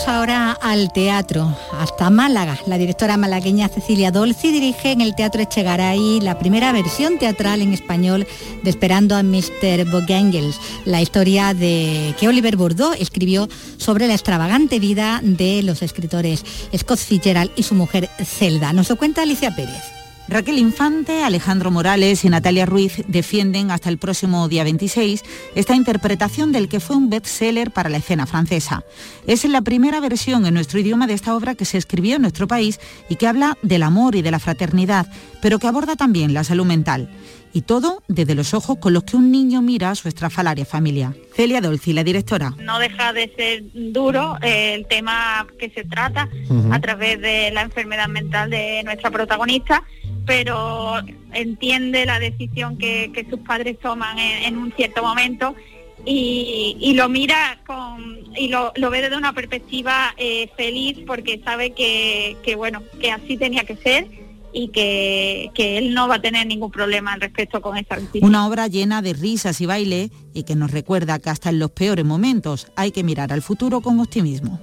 Vamos ahora al teatro, hasta Málaga. La directora malagueña Cecilia Dolci dirige en el Teatro Echegaray la primera versión teatral en español de Esperando a Mr. Bojangles, la historia de que Oliver Bordeaux escribió sobre la extravagante vida de los escritores Scott Fitzgerald y su mujer Zelda. Nos lo cuenta Alicia Pérez. Raquel Infante, Alejandro Morales y Natalia Ruiz defienden hasta el próximo día 26 esta interpretación del que fue un bestseller para la escena francesa. Es la primera versión en nuestro idioma de esta obra que se escribió en nuestro país y que habla del amor y de la fraternidad, pero que aborda también la salud mental. Y todo desde los ojos con los que un niño mira a su estrafalaria familia. Celia Dolci, la directora. No deja de ser duro eh, el tema que se trata uh -huh. a través de la enfermedad mental de nuestra protagonista pero entiende la decisión que, que sus padres toman en, en un cierto momento y, y, lo mira con y lo, lo ve desde una perspectiva eh, feliz porque sabe que, que, bueno que así tenía que ser y que, que, él no va a tener ningún problema al respecto con esa decisión. Una obra llena de risas y baile y que nos recuerda que hasta en los peores momentos hay que mirar al futuro con optimismo.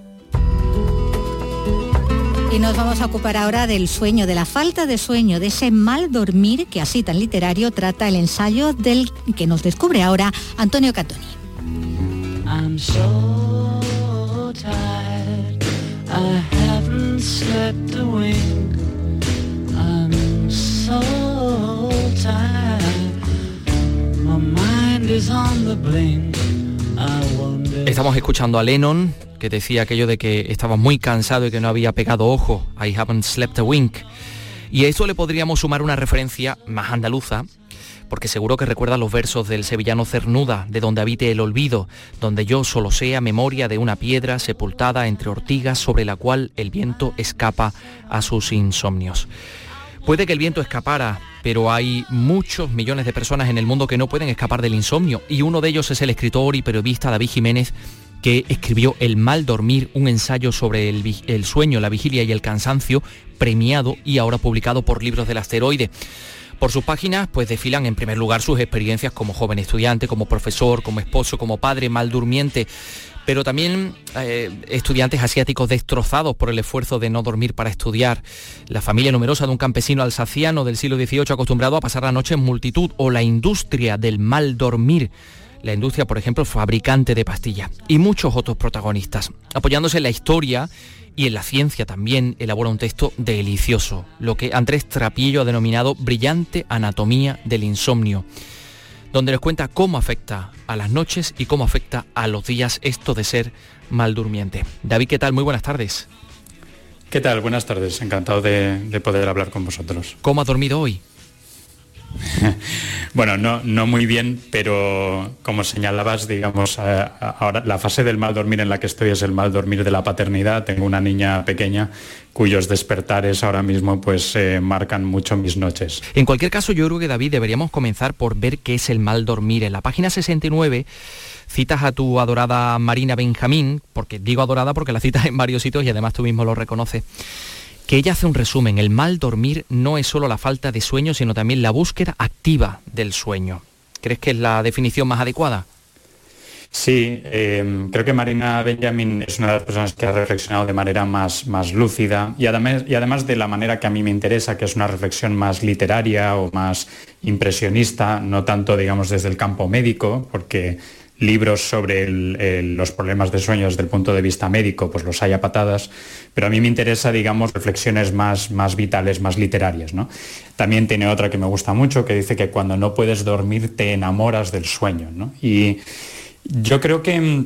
Y nos vamos a ocupar ahora del sueño, de la falta de sueño, de ese mal dormir que así tan literario trata el ensayo del que nos descubre ahora Antonio Catoni. I'm so tired, I Estamos escuchando a Lennon que decía aquello de que estaba muy cansado y que no había pegado ojo, I haven't slept a wink. Y a eso le podríamos sumar una referencia más andaluza, porque seguro que recuerda los versos del sevillano Cernuda, de donde habite el olvido, donde yo solo sea memoria de una piedra sepultada entre ortigas sobre la cual el viento escapa a sus insomnios. Puede que el viento escapara, pero hay muchos millones de personas en el mundo que no pueden escapar del insomnio, y uno de ellos es el escritor y periodista David Jiménez, que escribió El mal dormir, un ensayo sobre el, sueño, la vigilia y el cansancio, premiado y ahora publicado por Libros del Asteroide. Por sus páginas, pues desfilan en primer lugar sus experiencias como joven estudiante, como profesor, como esposo, como padre mal durmiente. Pero también eh, estudiantes asiáticos destrozados por el esfuerzo de no dormir para estudiar, la familia numerosa de un campesino alsaciano del siglo XVIII acostumbrado a pasar la noche en multitud, o la industria del mal dormir la industria, por ejemplo, fabricante de pastillas, y muchos otros protagonistas. Apoyándose en la historia y en la ciencia también, elabora un texto delicioso, lo que Andrés Trapillo ha denominado brillante anatomía del insomnio, donde nos cuenta cómo afecta a las noches y cómo afecta a los días esto de ser mal durmiente. David, ¿qué tal? Muy buenas tardes. ¿Qué tal? Buenas tardes, encantado de, de poder hablar con vosotros. ¿Cómo ha dormido hoy? bueno, no, no muy bien, pero como señalabas, digamos, eh, ahora la fase del mal dormir en la que estoy es el mal dormir de la paternidad. Tengo una niña pequeña cuyos despertares ahora mismo pues eh, marcan mucho mis noches. En cualquier caso, yo creo que David deberíamos comenzar por ver qué es el mal dormir. En la página 69 citas a tu adorada Marina Benjamín, porque digo adorada porque la citas en varios sitios y además tú mismo lo reconoces que ella hace un resumen. El mal dormir no es solo la falta de sueño, sino también la búsqueda activa del sueño. ¿Crees que es la definición más adecuada? Sí, em, creo que Marina Benjamin es una de las personas que ha reflexionado de manera más, más lúcida y además, y además de la manera que a mí me interesa, que es una reflexión más literaria o más impresionista, no tanto, digamos, desde el campo médico, porque libros sobre los problemas de sueño desde el punto de vista médico, pues los hay a patadas, pero a mí me interesa, digamos, reflexiones más, más vitales, más literarias. También tiene otra que me gusta mucho, que dice que cuando no puedes dormir te enamoras del sueño. Y yo creo que mm,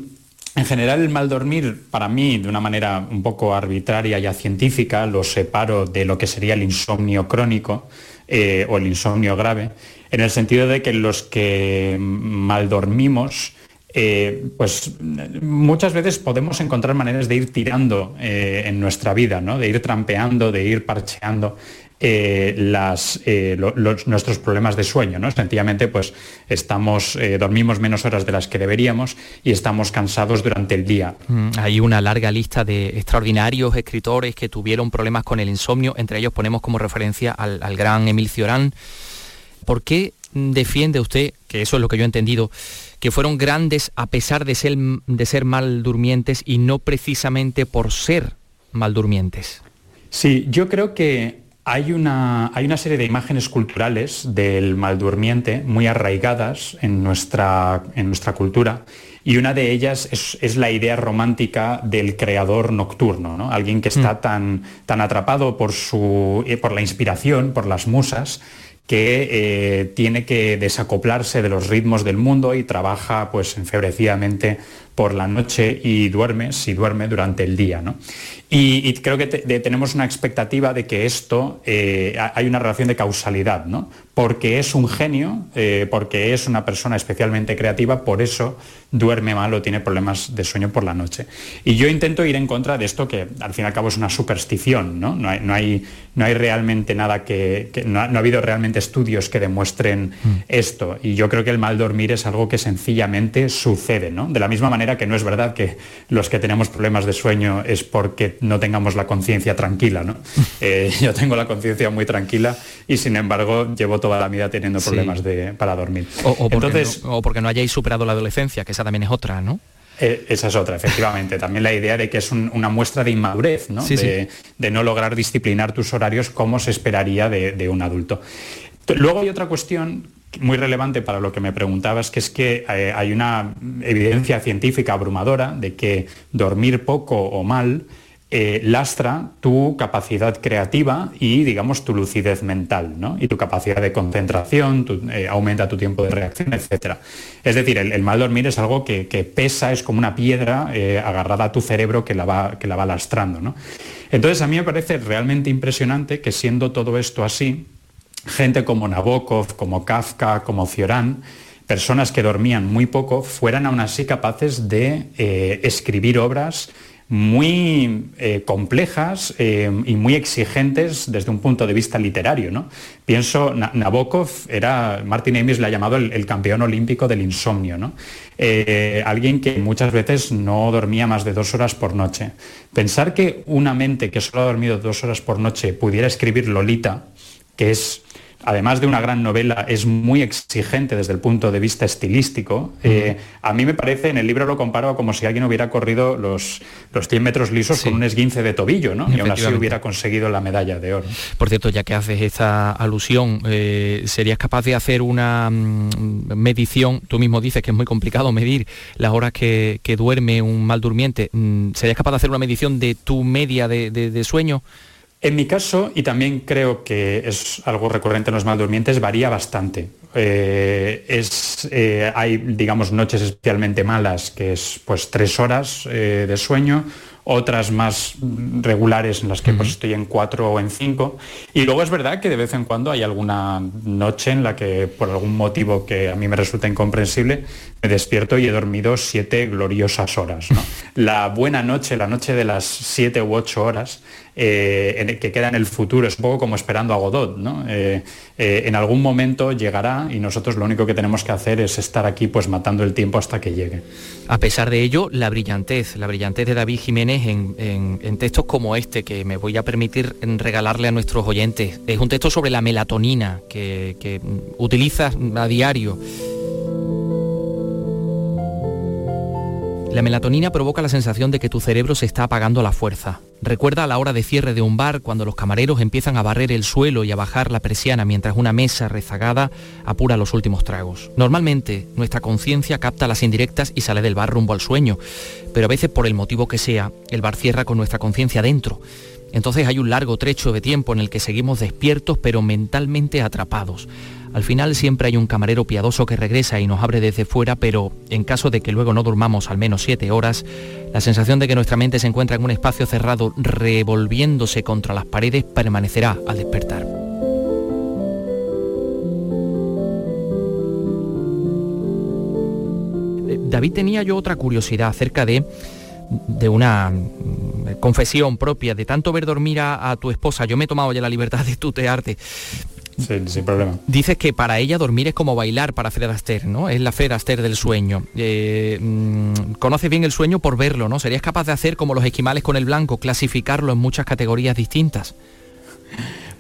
en general el mal dormir, para mí, de una manera un poco arbitraria y científica, lo separo de lo que sería el insomnio crónico eh, o el insomnio grave, en el sentido de que los que mal dormimos, eh, pues muchas veces podemos encontrar maneras de ir tirando eh, en nuestra vida, ¿no? de ir trampeando, de ir parcheando eh, nuestros problemas de sueño. ¿no? Sencillamente pues dormimos menos horas de las que deberíamos y estamos cansados durante el día. Mm, hay una larga lista de extraordinarios escritores que tuvieron problemas con el insomnio, entre ellos ponemos como referencia al, gran Emil Cioran. ¿Por qué defiende usted, que eso es lo que yo he entendido, que fueron grandes a pesar de ser, de ser mal durmientes y no precisamente por ser mal durmientes. Sí, yo creo que hay una, hay una, serie de imágenes culturales del mal durmiente muy arraigadas en nuestra, en nuestra cultura y una de ellas es, la idea romántica del creador nocturno, ¿no? alguien que está mm. tan, tan atrapado por, su, eh, por la inspiración, por las musas, que eh, tiene que desacoplarse de los ritmos del mundo y trabaja pues enfebrecidamente por la noche y duerme, si duerme durante el día. Y, creo que tenemos una expectativa de que esto, eh, hay una relación de causalidad, ¿no? porque es un genio, eh, porque es una persona especialmente creativa, por eso duerme mal o tiene problemas de sueño por la noche. Y yo intento ir en contra de esto que al fin y al cabo es una superstición, no, no, hay, no, hay, no hay, realmente nada que, no, ha, habido realmente estudios que demuestren mm. esto. Y yo creo que el mal dormir es algo que sencillamente sucede, ¿no? De la misma manera que no es verdad que los que tenemos problemas de sueño es porque no tengamos la conciencia tranquila, ¿no? Eh, yo tengo la conciencia muy tranquila y sin embargo llevo toda la vida teniendo problemas de, para dormir. O, porque Entonces, no, o porque no hayáis superado la adolescencia, que esa también es otra, ¿no? Eh, esa es otra, efectivamente. También la idea de que es una muestra de inmadurez, ¿no? de, no lograr disciplinar tus horarios como se esperaría de, un adulto. Luego hay otra cuestión muy relevante para lo que me preguntabas, que es que eh, hay una evidencia científica abrumadora de que dormir poco o mal eh, lastra tu capacidad creativa y, digamos, tu lucidez mental, ¿no? Y tu capacidad de concentración, eh, aumenta tu tiempo de reacción, etc. Es decir, el, mal dormir es algo que, pesa, es como una piedra agarrada a tu cerebro que la va, que la va lastrando, ¿no? Entonces, a mí me parece realmente impresionante que siendo todo esto así, gente como Nabokov, como Kafka, como Cioran, personas que dormían muy poco, fueran aún así capaces de escribir obras muy eh, complejas eh, y muy exigentes desde un punto de vista literario. ¿no? Pienso, Nabokov era, Martin Amis le ha llamado el, campeón olímpico del insomnio, ¿no? Eh, alguien que muchas veces no dormía más de dos horas por noche. Pensar que una mente que solo ha dormido dos horas por noche pudiera escribir Lolita, que es además de una gran novela, es muy exigente desde el punto de vista estilístico. Eh, a mí me parece, en el libro lo comparo como si alguien hubiera corrido los, los 100 metros lisos con un esguince de tobillo, ¿no? Y aún así hubiera conseguido la medalla de oro. Por cierto, ya que haces esta alusión, eh, ¿serías capaz de hacer una mm, medición? Tú mismo dices que es muy complicado medir las horas que, duerme un mal durmiente. Mm, ¿Serías capaz de hacer una medición de tu media de sueño? En mi caso, y también creo que es algo recurrente en los maldurmientes, varía bastante. Eh, es, eh, hay, digamos, noches especialmente malas, que es pues tres horas eh, de sueño, otras más regulares en las que pues, estoy en cuatro o en cinco. Y luego es verdad que de vez en cuando hay alguna noche en la que por algún motivo que a mí me resulta incomprensible, me despierto y he dormido siete gloriosas horas. La buena noche, la noche de las siete u ocho horas, eh, que queda en el futuro, es un poco como esperando a Godot. Eh, eh, en algún momento llegará y nosotros lo único que tenemos que hacer es estar aquí pues matando el tiempo hasta que llegue. A pesar de ello, la brillantez, la brillantez de David Jiménez en, textos como este, que me voy a permitir regalarle a nuestros oyentes, es un texto sobre la melatonina que, que utilizas a diario La melatonina provoca la sensación de que tu cerebro se está apagando a la fuerza. Recuerda a la hora de cierre de un bar cuando los camareros empiezan a barrer el suelo y a bajar la persiana mientras una mesa rezagada apura los últimos tragos. Normalmente nuestra conciencia capta las indirectas y sale del bar rumbo al sueño, pero a veces por el motivo que sea, el bar cierra con nuestra conciencia dentro. Entonces hay un largo trecho de tiempo en el que seguimos despiertos pero mentalmente atrapados. Al final siempre hay un camarero piadoso que regresa y nos abre desde fuera, pero en caso de que luego no durmamos al menos siete horas, la sensación de que nuestra mente se encuentra en un espacio cerrado revolviéndose contra las paredes permanecerá al despertar. Eh, David tenía yo otra curiosidad acerca de de una mm, confesión propia, de tanto ver dormir a, a, tu esposa, yo me he tomado ya la libertad de tutearte, sin problema. Dices que para ella dormir es como bailar para Fred Astaire, ¿no? Es la Fred Astaire del sueño. Eh, mm, conoces bien el sueño por verlo, ¿no? ¿Serías capaz de hacer como los esquimales con el blanco, clasificarlo en muchas categorías distintas?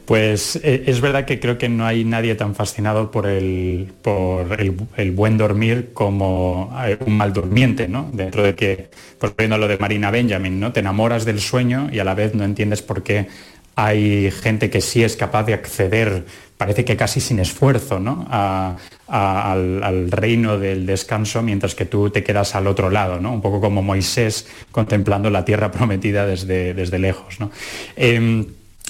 Pues eh, es verdad que creo que no hay nadie tan fascinado por el, por el, buen dormir como eh, un mal durmiente, ¿no? Dentro de que, pues viendo lo de Marina Benjamin, ¿no? Te enamoras del sueño y a la vez no entiendes por qué hay gente que sí es capaz de acceder, parece que casi sin esfuerzo, ¿no? al, reino del descanso, mientras que tú te quedas al otro lado, ¿no? un poco como Moisés contemplando la tierra prometida desde, desde lejos. Em,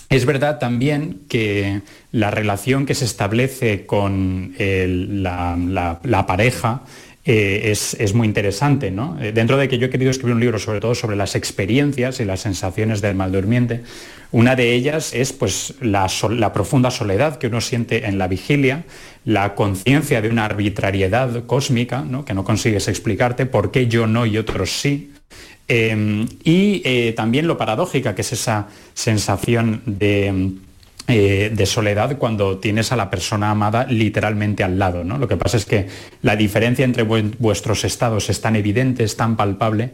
es verdad también que la relación que se establece con la, pareja eh, es, muy interesante. ¿no? Eh, dentro de que yo he querido escribir un libro sobre todo sobre las experiencias y las sensaciones del mal durmiente, una de ellas es pues, la, profunda soledad que uno siente en la vigilia, la conciencia de una arbitrariedad cósmica, que no consigues explicarte por qué yo no y otros sí. Em, y eh, también lo paradójica que es esa sensación de, eh, de, soledad cuando tienes a la persona amada literalmente al lado. ¿no? Lo que pasa es que la diferencia entre vuestros estados es tan evidente, es tan palpable,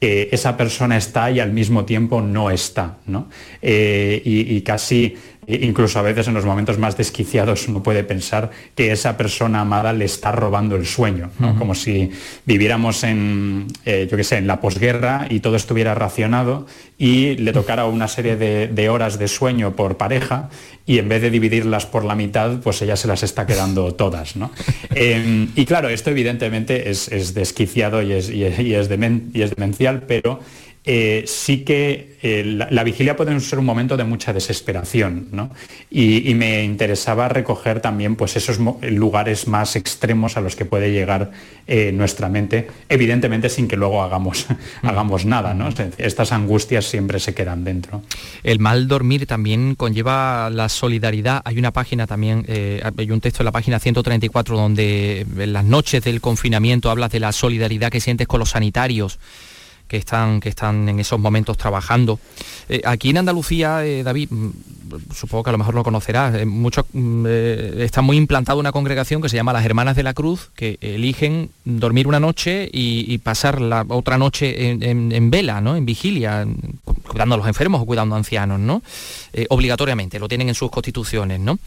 que esa persona está y al mismo tiempo no está. ¿no? Eh, y, casi, incluso a veces en los momentos más desquiciados, uno puede pensar que esa persona amada le está robando el sueño, como si viviéramos en, eh, yo qué sé, en la posguerra y todo estuviera racionado y le tocara una serie de, horas de sueño por pareja y en vez de dividirlas por la mitad, pues ella se las está quedando todas. Em, y claro, esto evidentemente es, desquiciado y es, y es demencial, pero eh, sí que eh, la, vigilia puede ser un momento de mucha desesperación, ¿no? y, me interesaba recoger también pues, esos lugares más extremos a los que puede llegar eh, nuestra mente, evidentemente sin que luego hagamos, mm. hagamos nada. ¿no? Estas angustias siempre se quedan dentro. El mal dormir también conlleva la solidaridad. Hay una página también, hay un texto en la página 134 donde en las noches del confinamiento hablas de la solidaridad que sientes con los sanitarios que están, que están en esos momentos trabajando. Eh, aquí en Andalucía, eh, David, mm, supongo que a lo mejor lo conocerás, eh, mucho, mm, está muy implantada una congregación que se llama las Hermanas de la Cruz, que eligen dormir una noche y, pasar la otra noche en, vela, ¿no? en vigilia, cuidando a los enfermos o cuidando a ancianos, ¿no? obligatoriamente, lo tienen en sus constituciones. ¿no?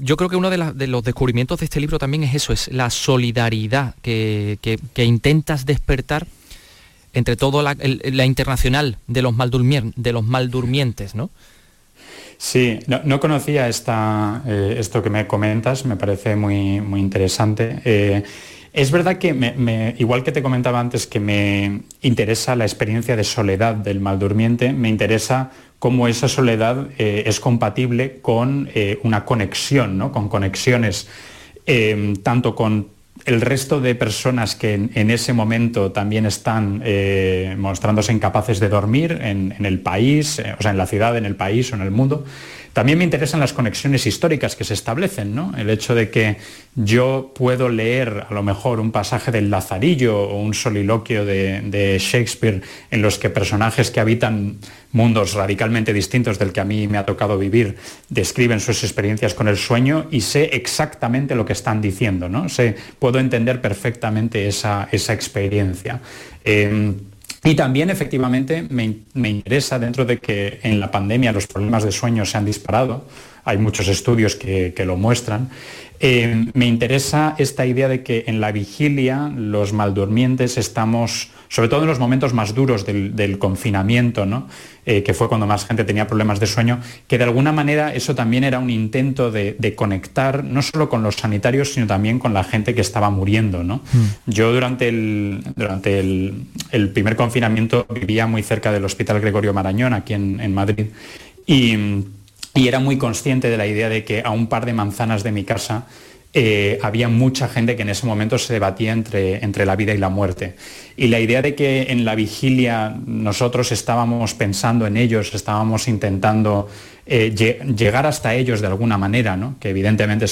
yo creo que uno de, los descubrimientos de este libro también es eso, es la solidaridad que, que intentas despertar entre todo la, internacional de los, de los maldurmientes, ¿no? Sí, no, conocía esta, eh, esto que me comentas, me parece muy, muy interesante. Eh, es verdad que, igual que te comentaba antes, que me interesa la experiencia de soledad del maldurmiente, me interesa cómo esa soledad eh, es compatible con una conexión, ¿no? con conexiones tanto con el resto de personas que en, ese momento también están eh, mostrándose incapaces de dormir en, el país, eh, o sea, en la ciudad, en el país o en el mundo, también me interesan las conexiones históricas que se establecen, ¿no? El hecho de que yo puedo leer a lo mejor un pasaje del Lazarillo o un soliloquio de, Shakespeare en los que personajes que habitan mundos radicalmente distintos del que a mí me ha tocado vivir describen sus experiencias con el sueño y sé exactamente lo que están diciendo, ¿no? Puedo entender perfectamente esa, experiencia. Em, y también efectivamente me, interesa, dentro de que en la pandemia los problemas de sueño se han disparado, hay muchos estudios que, lo muestran, eh, me interesa esta idea de que en la vigilia los maldurmientes estamos, sobre todo en los momentos más duros del, confinamiento, eh, que fue cuando más gente tenía problemas de sueño, que de alguna manera eso también era un intento de, conectar no solo con los sanitarios, sino también con la gente que estaba muriendo. Mm. Yo durante, el, durante el, primer confinamiento vivía muy cerca del Hospital Gregorio Marañón, aquí en, Madrid, y y era muy consciente de la idea de que a un par de manzanas de mi casa eh, había mucha gente que en ese momento se debatía entre, entre la vida y la muerte. Y la idea de que en la vigilia nosotros estábamos pensando en ellos, estábamos intentando eh, llegar hasta ellos de alguna manera, que evidentemente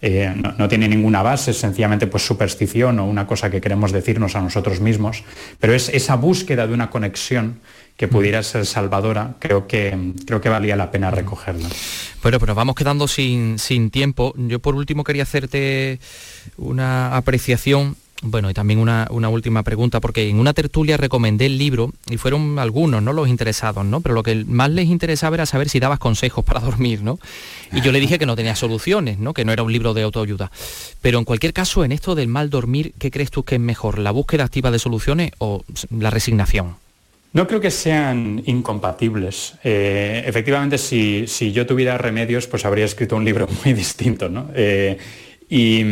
eh, no, tiene ninguna base, sencillamente pues, superstición o una cosa que queremos decirnos a nosotros mismos, pero es esa búsqueda de una conexión que pudiera ser salvadora, creo que, creo que valía la pena recogerla. Bueno, pero vamos quedando sin, sin tiempo. Yo por último quería hacerte una apreciación bueno, y también una, última pregunta, porque en una tertulia recomendé el libro y fueron algunos, ¿no? Los interesados, ¿no? Pero lo que más les interesaba era saber si dabas consejos para dormir, ¿no? Y yo le dije que no tenía soluciones, ¿no? Que no era un libro de autoayuda. Pero en cualquier caso, en esto del mal dormir, ¿qué crees tú que es mejor? ¿La búsqueda activa de soluciones o la resignación? No creo que sean incompatibles. Eh, efectivamente, si, yo tuviera remedios, pues habría escrito un libro muy distinto, ¿no? Eh, y,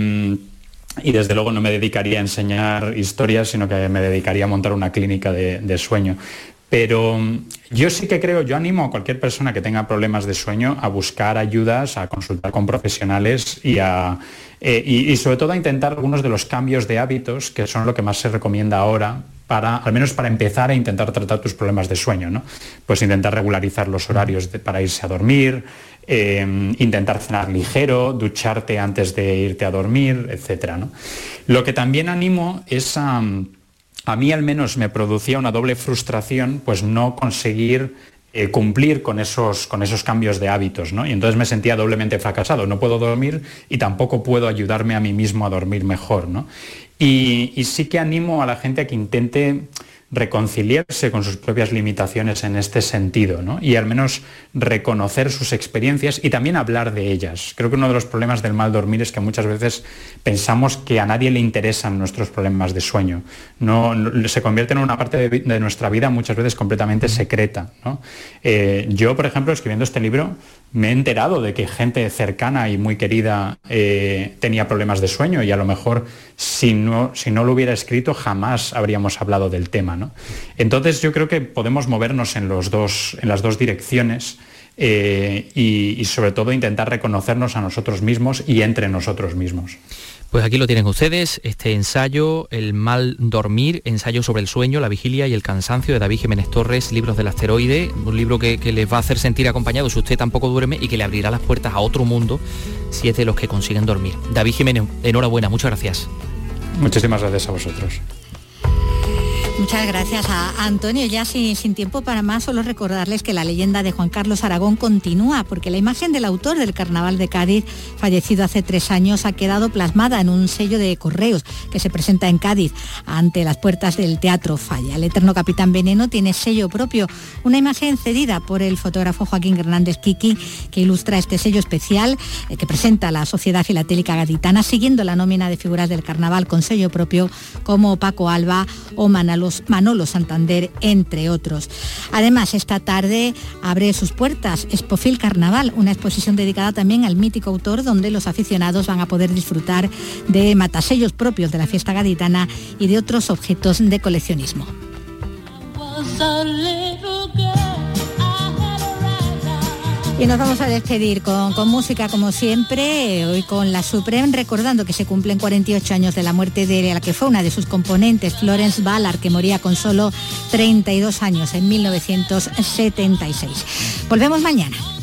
desde luego no me dedicaría a enseñar historias, sino que me dedicaría a montar una clínica de, sueño. Pero yo sí que creo, yo animo a cualquier persona que tenga problemas de sueño a buscar ayudas, a consultar con profesionales y, eh, y sobre todo a intentar algunos de los cambios de hábitos, que son lo que más se recomienda ahora para, al menos para empezar a intentar tratar tus problemas de sueño, ¿no? Pues intentar regularizar los horarios para irse a dormir, em, intentar cenar ligero, ducharte antes de irte a dormir, etc. Lo que también animo es a, a mí al menos me producía una doble frustración, pues no conseguir eh, cumplir con esos, con esos cambios de hábitos, ¿no? Y entonces me sentía doblemente fracasado. No puedo dormir y tampoco puedo ayudarme a mí mismo a dormir mejor, ¿no? Y, sí que animo a la gente a que intente reconciliarse con sus propias limitaciones en este sentido, ¿no? Y al menos reconocer sus experiencias y también hablar de ellas. Creo que uno de los problemas del mal dormir es que muchas veces pensamos que a nadie le interesan nuestros problemas de sueño. No, se convierte en una parte de, nuestra vida muchas veces completamente secreta. Eh, yo, por ejemplo, escribiendo este libro, me he enterado de que gente cercana y muy querida eh, tenía problemas de sueño y a lo mejor si no, si no lo hubiera escrito jamás habríamos hablado del tema. ¿no? Entonces yo creo que podemos movernos en, los dos, en las dos direcciones eh, y sobre todo intentar reconocernos a nosotros mismos y entre nosotros mismos. Pues aquí lo tienen ustedes, este ensayo, El mal dormir, ensayo sobre el sueño, la vigilia y el cansancio de David Jiménez Torres, libros del asteroide, un libro que, les va a hacer sentir acompañado si usted tampoco duerme y que le abrirá las puertas a otro mundo si es de los que consiguen dormir. David Jiménez, enhorabuena, muchas gracias. Muchísimas gracias a vosotros. Muchas gracias a Antonio. Ya sin, tiempo para más, solo recordarles que la leyenda de Juan Carlos Aragón continúa, porque la imagen del autor del Carnaval de Cádiz, fallecido hace tres años, ha quedado plasmada en un sello de correos que se presenta en Cádiz ante las puertas del Teatro Falla. El eterno Capitán Veneno tiene sello propio, una imagen cedida por el fotógrafo Joaquín Hernández Kiki, que ilustra este sello especial eh, que presenta la Sociedad Filatélica Gaditana, siguiendo la nómina de figuras del Carnaval con sello propio como Paco Alba o Manalo Manolo Santander, entre otros. Además, esta tarde abre sus puertas Expofil Carnaval, una exposición dedicada también al mítico autor donde los aficionados van a poder disfrutar de matasellos propios de la fiesta gaditana y de otros objetos de coleccionismo. Y nos vamos a despedir con, música como siempre, hoy con la Supreme, recordando que se cumplen 48 años de la muerte de la que fue una de sus componentes, Florence Ballard, que moría con solo 32 años en 1976. Volvemos mañana.